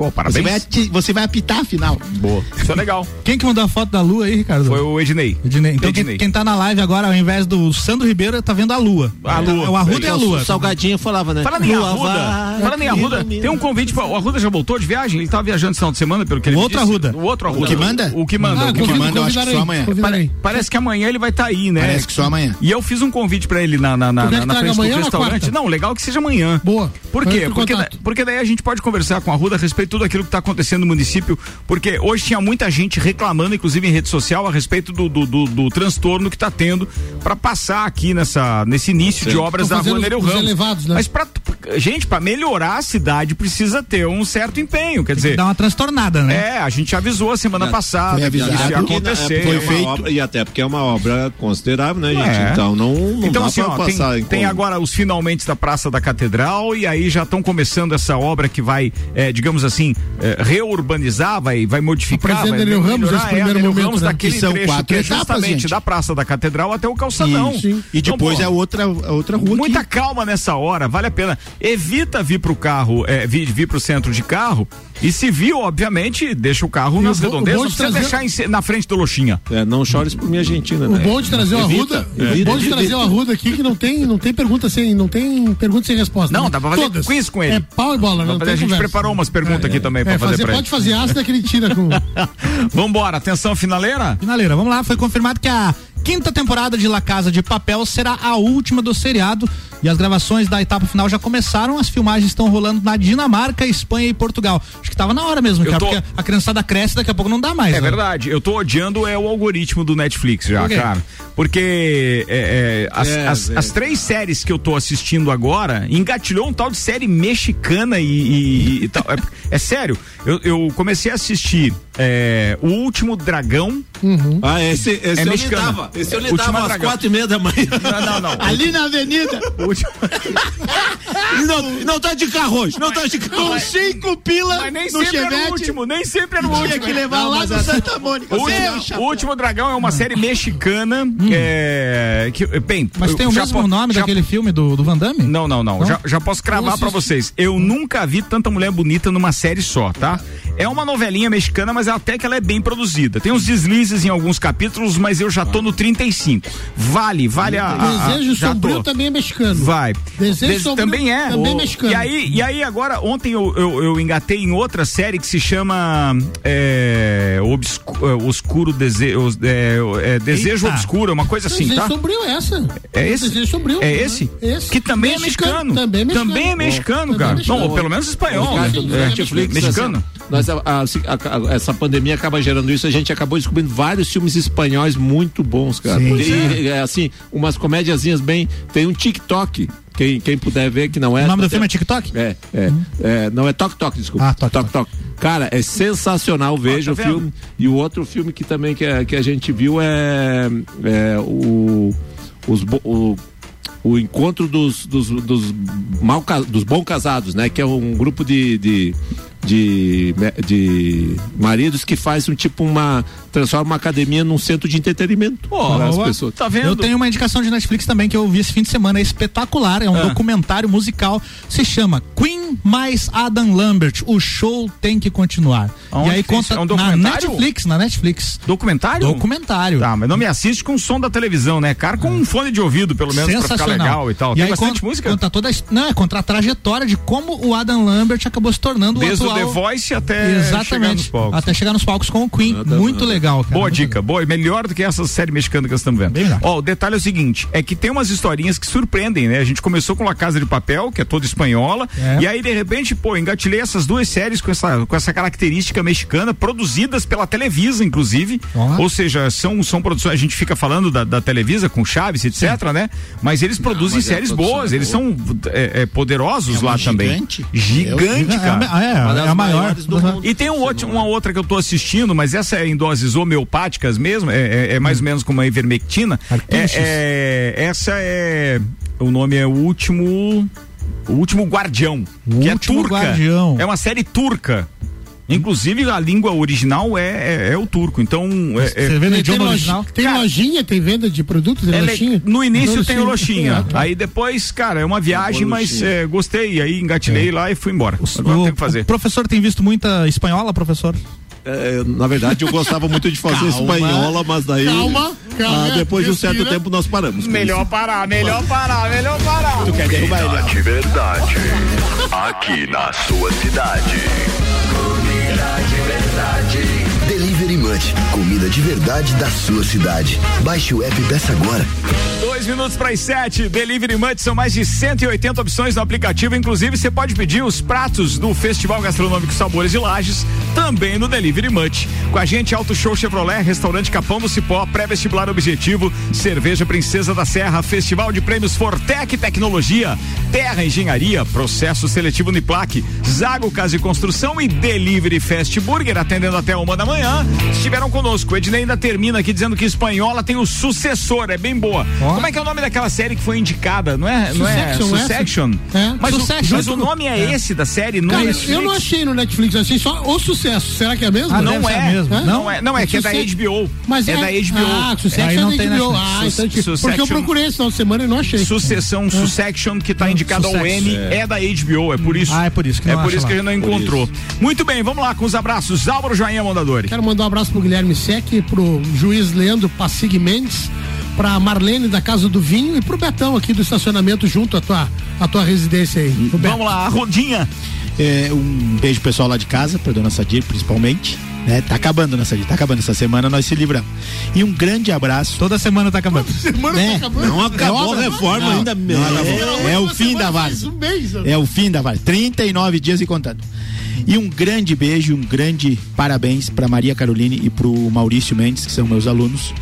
[SPEAKER 1] Pô,
[SPEAKER 5] Você
[SPEAKER 1] parabéns.
[SPEAKER 5] vai, ati- você vai apitar a final.
[SPEAKER 1] Boa. Isso é legal.
[SPEAKER 2] Quem que mandou a foto da lua aí, Ricardo?
[SPEAKER 1] Foi o Ednei.
[SPEAKER 2] Ednei. Então
[SPEAKER 1] Ednei.
[SPEAKER 2] Quem, quem tá na live agora, ao invés do Sandro Ribeiro, tá vendo a lua.
[SPEAKER 1] A lua.
[SPEAKER 2] É o Arruda e a lua.
[SPEAKER 3] O Salgadinho falava, né?
[SPEAKER 1] Falando em Arruda,
[SPEAKER 3] vai,
[SPEAKER 1] falando em Arruda, tem um convite para o Arruda já voltou de viagem? Ele tava viajando esse final de semana, pelo que ele
[SPEAKER 2] O
[SPEAKER 1] me
[SPEAKER 2] outro
[SPEAKER 1] disse.
[SPEAKER 2] Arruda.
[SPEAKER 1] O outro Arruda.
[SPEAKER 5] O que manda?
[SPEAKER 1] O que manda.
[SPEAKER 2] Ah,
[SPEAKER 1] o que
[SPEAKER 2] convido-
[SPEAKER 1] manda.
[SPEAKER 5] eu acho que só amanhã.
[SPEAKER 1] Pare- Parece que amanhã ele vai estar aí, né?
[SPEAKER 5] Parece que só amanhã.
[SPEAKER 1] E eu fiz um convite pra ele na, na, na, frente do restaurante. Não, legal que seja amanhã.
[SPEAKER 4] Boa.
[SPEAKER 1] Por quê? Porque, porque daí a gente pode conversar com a Ruda a respeito tudo aquilo que está acontecendo no município, porque hoje tinha muita gente reclamando, inclusive em rede social, a respeito do, do, do- do transtorno que está tendo para passar aqui nessa, nesse início de obras da Rua Nereu
[SPEAKER 4] os
[SPEAKER 1] Ramos.
[SPEAKER 4] elevados, né?
[SPEAKER 1] Mas pra, gente, para melhorar a cidade precisa ter um certo empenho, quer dizer...
[SPEAKER 2] Dá uma transtornada, né?
[SPEAKER 1] É, a gente avisou a semana passada
[SPEAKER 5] foi
[SPEAKER 1] que isso
[SPEAKER 5] avisado
[SPEAKER 1] ia
[SPEAKER 5] que
[SPEAKER 1] acontecer.
[SPEAKER 5] foi
[SPEAKER 3] É
[SPEAKER 5] feito.
[SPEAKER 3] obra- e até porque é uma obra considerável, né, gente?
[SPEAKER 1] É.
[SPEAKER 3] Então não, não
[SPEAKER 1] Então,
[SPEAKER 3] dá
[SPEAKER 1] assim, ó, tem,
[SPEAKER 3] passar em
[SPEAKER 1] tem
[SPEAKER 3] conta.
[SPEAKER 1] agora os finalmente da Praça da Catedral e aí já estão começando essa obra que vai, eh, digamos assim, eh, reurbanizar, vai, vai modificar.
[SPEAKER 4] Presidente
[SPEAKER 1] vai
[SPEAKER 4] Nereu Ramos,
[SPEAKER 1] melhorar,
[SPEAKER 4] nesse
[SPEAKER 1] é,
[SPEAKER 4] primeiro
[SPEAKER 1] Nereu
[SPEAKER 4] momento,
[SPEAKER 1] Ramos
[SPEAKER 4] né?
[SPEAKER 1] daquele
[SPEAKER 5] Que são
[SPEAKER 1] trecho
[SPEAKER 5] quatro
[SPEAKER 1] que é
[SPEAKER 5] etapas,
[SPEAKER 1] justamente
[SPEAKER 5] gente.
[SPEAKER 1] da Praça da Catedral até o Calçadão.
[SPEAKER 5] Isso. E
[SPEAKER 1] Então,
[SPEAKER 5] depois
[SPEAKER 1] pô,
[SPEAKER 5] é outra, a outra rua
[SPEAKER 1] Muita
[SPEAKER 5] aqui.
[SPEAKER 1] calma nessa hora, vale a pena. Evita vir pro carro, eh, vir, vir pro centro de carro e se viu, obviamente, deixa o carro
[SPEAKER 4] E
[SPEAKER 1] nas
[SPEAKER 4] o o
[SPEAKER 1] redondezas, não precisa
[SPEAKER 4] trazer-
[SPEAKER 1] deixar em na frente do Loxinha.
[SPEAKER 3] É, não chores por minha Argentina,
[SPEAKER 4] O
[SPEAKER 3] né?
[SPEAKER 4] bom de trazer o Arruda,
[SPEAKER 3] evita,
[SPEAKER 4] o bom de trazer o Arruda aqui que não tem, não tem pergunta sem, não tem pergunta sem resposta.
[SPEAKER 1] Não,
[SPEAKER 4] né?
[SPEAKER 1] dá pra fazer
[SPEAKER 4] Todas.
[SPEAKER 1] quiz com ele.
[SPEAKER 4] É pau e bola, não
[SPEAKER 1] a
[SPEAKER 4] tem
[SPEAKER 1] gente
[SPEAKER 4] conversa.
[SPEAKER 1] preparou umas perguntas aqui também pra
[SPEAKER 4] É,
[SPEAKER 1] fazer,
[SPEAKER 4] fazer,
[SPEAKER 1] pra ele.
[SPEAKER 4] pode fazer ácida que ele tira com
[SPEAKER 1] Vambora, atenção finaleira.
[SPEAKER 2] Finaleira, vamos lá. Foi confirmado que a quinta temporada de La Casa de Papel será a última do seriado e as gravações da etapa final já começaram. As filmagens estão rolando na Dinamarca, Espanha e Portugal. Acho que tava na hora mesmo, cara,
[SPEAKER 1] tô-
[SPEAKER 2] porque a criançada cresce daqui a pouco não dá mais.
[SPEAKER 1] É
[SPEAKER 2] né?
[SPEAKER 1] verdade, eu tô odiando é o algoritmo do Netflix já,
[SPEAKER 2] quê?
[SPEAKER 1] cara. Porque é, é, as,
[SPEAKER 3] É,
[SPEAKER 1] as-
[SPEAKER 3] é.
[SPEAKER 1] as três séries que eu tô assistindo agora engatilhou um tal de série mexicana e, e- e tal. É, é sério, eu, eu comecei a assistir é, O Último Dragão.
[SPEAKER 3] Ah, esse, esse
[SPEAKER 1] É
[SPEAKER 3] eu
[SPEAKER 1] mexicana.
[SPEAKER 3] lidava. Esse eu
[SPEAKER 1] Última
[SPEAKER 3] lidava às quatro e meia da manhã.
[SPEAKER 1] Não, não, não.
[SPEAKER 5] Ali na avenida.
[SPEAKER 1] O último-
[SPEAKER 3] não, não tá de carro hoje, não tá de carro.
[SPEAKER 5] Com cinco pila
[SPEAKER 1] Mas nem
[SPEAKER 5] no
[SPEAKER 1] sempre era o último, nem sempre era o último.
[SPEAKER 5] Tinha que levar
[SPEAKER 1] Não,
[SPEAKER 5] lá
[SPEAKER 1] a-
[SPEAKER 5] Santa Mônica.
[SPEAKER 1] O
[SPEAKER 5] Meu
[SPEAKER 1] último, o Último Dragão é uma série mexicana é, que, bem,
[SPEAKER 2] Mas tem o mesmo
[SPEAKER 1] po-
[SPEAKER 2] nome
[SPEAKER 1] já-
[SPEAKER 2] daquele filme do, do Van Damme?
[SPEAKER 1] Não, não, não.
[SPEAKER 2] Não?
[SPEAKER 1] Já, já posso cravar pra vocês. Eu nunca vi tanta mulher bonita numa série só, tá? É uma novelinha mexicana, mas até que ela é bem produzida. Tem uns deslizes em alguns capítulos, mas eu já tô no 35. Vale, vale a. a- a-
[SPEAKER 4] Desejo
[SPEAKER 1] já
[SPEAKER 4] Sombrio
[SPEAKER 1] tô.
[SPEAKER 4] também é mexicano.
[SPEAKER 1] Vai.
[SPEAKER 4] Desejo
[SPEAKER 1] Des-
[SPEAKER 4] Sombrio
[SPEAKER 1] também é.
[SPEAKER 4] também
[SPEAKER 1] O-
[SPEAKER 4] mexicano.
[SPEAKER 1] E aí, e aí agora, ontem eu, eu, eu engatei em outra série que se chama é, Obscu- é, Oscuro Dese, os- é, é, Desejo
[SPEAKER 2] Eita.
[SPEAKER 1] Obscuro, uma coisa assim,
[SPEAKER 4] Desejo
[SPEAKER 1] tá?
[SPEAKER 4] Sombrio é essa.
[SPEAKER 1] É esse?
[SPEAKER 4] Desejo Sombrio.
[SPEAKER 1] É
[SPEAKER 4] né?
[SPEAKER 1] esse?
[SPEAKER 4] Esse.
[SPEAKER 1] Que também é mexicano.
[SPEAKER 4] Também é mexicano.
[SPEAKER 1] Também é mexicano,
[SPEAKER 4] Também
[SPEAKER 1] cara.
[SPEAKER 4] é mexicano.
[SPEAKER 1] Não, ou pelo menos espanhol. né? É, mexicano.
[SPEAKER 3] Nós, a- a- a- essa pandemia acaba gerando isso. A gente acabou descobrindo vários filmes espanhóis muito bons, cara.
[SPEAKER 2] Sim.
[SPEAKER 3] E, é, assim, umas comédiazinhas bem. Tem um TikTok. Quem, quem puder ver, que não é.
[SPEAKER 2] O nome do filme é TikTok?
[SPEAKER 3] É, é, é, não é Tok Tok, desculpa.
[SPEAKER 2] Ah, Tok
[SPEAKER 3] Tok Tok. Cara, é sensacional, veja
[SPEAKER 1] tá
[SPEAKER 3] o
[SPEAKER 1] vendo?
[SPEAKER 3] filme. E o outro filme que também que, a- que a gente viu é, é o, os, o, o encontro dos, dos, dos, mal, dos bons casados, né? Que é um grupo de, de, de, de maridos que faz um tipo uma. transforma uma academia num centro de entretenimento
[SPEAKER 1] Pô,
[SPEAKER 3] para as pessoas.
[SPEAKER 1] Tá vendo?
[SPEAKER 2] Eu tenho uma indicação de Netflix também que eu vi esse fim de semana, é espetacular, é um
[SPEAKER 1] Ah.
[SPEAKER 2] documentário musical, se chama Queen mais Adam Lambert, o show tem que continuar.
[SPEAKER 1] Aonde
[SPEAKER 2] e aí
[SPEAKER 1] é
[SPEAKER 2] conta
[SPEAKER 1] É um
[SPEAKER 2] na
[SPEAKER 1] documentário?
[SPEAKER 2] Netflix, na Netflix.
[SPEAKER 1] Documentário?
[SPEAKER 2] Documentário.
[SPEAKER 1] Tá, mas não me assiste com som da televisão, né? Cara, com um fone de ouvido, pelo menos, pra ficar legal e tal.
[SPEAKER 2] E
[SPEAKER 1] Tem
[SPEAKER 2] aí
[SPEAKER 1] bastante
[SPEAKER 2] conta,
[SPEAKER 1] música?
[SPEAKER 2] Conta toda a, não, é contra a trajetória de como o Adam Lambert acabou se tornando
[SPEAKER 1] Desde
[SPEAKER 2] o
[SPEAKER 1] o
[SPEAKER 2] atual.
[SPEAKER 1] The Voice até chegar nos
[SPEAKER 2] Exatamente.
[SPEAKER 1] palcos.
[SPEAKER 2] Até chegar nos palcos com o Queen. Muito legal, cara.
[SPEAKER 1] Boa
[SPEAKER 2] Muito
[SPEAKER 1] dica, boa. Melhor do que essa série mexicana que nós estamos vendo. Ó, o detalhe é o seguinte: é que tem umas historinhas que surpreendem, né? A gente começou com La Casa de Papel, que é toda espanhola,
[SPEAKER 2] É.
[SPEAKER 1] e aí, de repente, pô, engatilhei essas duas séries com essa, com essa característica mexicana, produzidas pela Televisa, inclusive.
[SPEAKER 2] Ó.
[SPEAKER 1] Ou seja, são, são produções. A gente fica falando da, da Televisa com Chaves, etc., né? Mas eles produzem
[SPEAKER 3] mas é
[SPEAKER 1] séries boas,
[SPEAKER 3] é
[SPEAKER 1] eles são é, é, poderosos
[SPEAKER 5] É
[SPEAKER 1] lá também.
[SPEAKER 5] gigante.
[SPEAKER 1] Gigante,
[SPEAKER 2] É,
[SPEAKER 1] cara.
[SPEAKER 2] é, é, a maior.
[SPEAKER 3] maiores do mundo.
[SPEAKER 1] E tem um outro, uma outra que eu tô assistindo, mas essa é em doses homeopáticas mesmo, é, é- é mais ou menos como a ivermectina. É, é- essa é. O nome é o último. O último Guardião.
[SPEAKER 2] O
[SPEAKER 1] que é
[SPEAKER 2] Último
[SPEAKER 1] turca.
[SPEAKER 2] Guardião.
[SPEAKER 1] É uma série turca. Inclusive, a língua original é, é, é o turco. Então. É,
[SPEAKER 2] Você vê no
[SPEAKER 4] Tem,
[SPEAKER 2] original?
[SPEAKER 4] tem lojinha, tem venda de produtos, tem
[SPEAKER 1] é
[SPEAKER 4] lojinha?
[SPEAKER 1] no início tem o
[SPEAKER 4] lojinha.
[SPEAKER 1] Aí depois, cara, é uma viagem, mas é, gostei. Aí engatilhei lá e fui embora. Agora
[SPEAKER 2] O,
[SPEAKER 1] tem que fazer.
[SPEAKER 2] o professor tem visto muita espanhola, professor?
[SPEAKER 3] É, na verdade, eu gostava muito de fazer
[SPEAKER 2] Calma.
[SPEAKER 3] espanhola, mas daí.
[SPEAKER 4] Calma, calma,
[SPEAKER 3] ah, depois de um certo tempo nós paramos.
[SPEAKER 1] Melhor
[SPEAKER 3] isso.
[SPEAKER 1] parar, melhor parar, melhor parar.
[SPEAKER 5] Tu quer derrubar ele?
[SPEAKER 16] de verdade. Aqui na sua cidade. Comida de verdade da sua cidade. Baixe o app e peça agora.
[SPEAKER 1] Dois minutos para as sete. Delivery Munch são mais de 180 opções no aplicativo. Inclusive, você pode pedir os pratos do Festival Gastronômico Sabores de Lages também no Delivery Munch. Com a gente, Auto Show Chevrolet, Restaurante Capão do Cipó, Pré-Vestibular Objetivo, Cerveja Princesa da Serra, Festival de Prêmios Fortec Tecnologia, Terra Engenharia, Processo Seletivo Uniplac, Zago Casa e Construção e Delivery Fast Burger, atendendo até uma da manhã. Estiveram conosco. O Ednei ainda termina aqui dizendo que Espanhola tem o sucessor, é bem boa. Como é que é o nome daquela série que foi indicada? Não é? Não é
[SPEAKER 4] Succession?
[SPEAKER 1] Succession?
[SPEAKER 4] É.
[SPEAKER 1] Mas,
[SPEAKER 4] Succession.
[SPEAKER 1] O, mas o nome é,
[SPEAKER 4] É.
[SPEAKER 1] esse da série? Não
[SPEAKER 4] Cara,
[SPEAKER 1] é
[SPEAKER 4] eu
[SPEAKER 1] Netflix?
[SPEAKER 4] não achei no Netflix, achei só o sucesso. Será que é mesmo?
[SPEAKER 1] Ah, não é.
[SPEAKER 4] Hã?
[SPEAKER 1] Não é, não é que é da. HBO.
[SPEAKER 4] Mas
[SPEAKER 1] é,
[SPEAKER 4] é,
[SPEAKER 1] da HBO.
[SPEAKER 4] Ah, Succession é
[SPEAKER 1] não
[SPEAKER 4] da HBO. Ah, então, tipo, porque eu procurei esse final de semana e não achei.
[SPEAKER 1] Sucessão, Succession, que está indicado ao. N, é. da HBO, é por isso.
[SPEAKER 2] Ah, é por isso que
[SPEAKER 1] É por isso que a gente não encontrou. Muito bem, vamos lá com os abraços. Álvaro Joinha Mondadori.
[SPEAKER 4] Quero mandar um abraço pro Guilherme Sec, pro juiz Leandro Passig Mendes, pra Marlene da Casa do Vinho e pro Betão aqui do estacionamento junto à tua, à tua residência aí. O Beto.
[SPEAKER 1] Vamos lá, a rodinha.
[SPEAKER 5] É, um beijo pessoal lá de casa, pra dona Sadir principalmente. Né? Tá acabando, dona Sadir, tá acabando. Essa semana nós se livramos. E um grande abraço.
[SPEAKER 2] Toda semana tá acabando.
[SPEAKER 4] Semana
[SPEAKER 5] Né?
[SPEAKER 4] tá acabando.
[SPEAKER 3] Não acabou a reforma ainda mesmo.
[SPEAKER 5] É, é o fim da várzea.
[SPEAKER 4] um mês.
[SPEAKER 5] É o fim da várzea. 39 dias e contando. E um grande beijo, um grande parabéns para Maria Caroline e pro Maurício Mendes, que são meus alunos,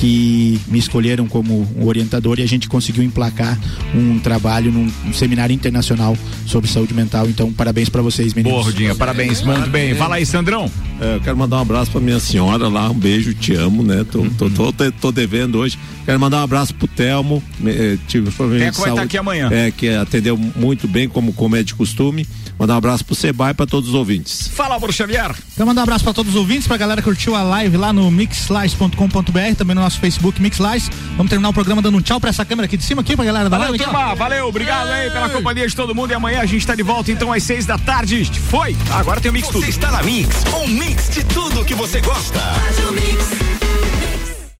[SPEAKER 5] que me escolheram como um orientador e a gente conseguiu emplacar um trabalho num, num seminário internacional sobre saúde mental. Então, parabéns para vocês, meninos.
[SPEAKER 1] Boa, Rodinha, parabéns, muito bem. Fala aí, Sandrão.
[SPEAKER 3] É, eu quero mandar um abraço pra minha senhora lá, um beijo, te amo, né? Tô, tô, tô, tô, tô devendo hoje. Quero mandar um abraço pro Telmo, eh, tive problema
[SPEAKER 1] Teco
[SPEAKER 3] de
[SPEAKER 1] vai
[SPEAKER 3] saúde.
[SPEAKER 1] tá aqui amanhã.
[SPEAKER 3] É, que atendeu muito bem, como, como é de costume. Mandar um abraço pro Sebai e pra todos os ouvintes.
[SPEAKER 1] Fala, Álvaro Xavier.
[SPEAKER 2] Quero mandar um abraço pra todos os ouvintes, pra galera que curtiu a live lá no mixlies.com.br, também no nosso Facebook Mixlies. Vamos terminar o programa dando um tchau pra essa câmera aqui de cima, aqui pra galera da
[SPEAKER 1] Valeu,
[SPEAKER 2] live.
[SPEAKER 1] turma. Valeu, obrigado aí pela companhia de todo mundo. E amanhã a gente tá de volta, então, às seis da tarde. Foi! Agora tem o Mix Tudo.
[SPEAKER 8] Você está na Mix, um mix de tudo que você gosta.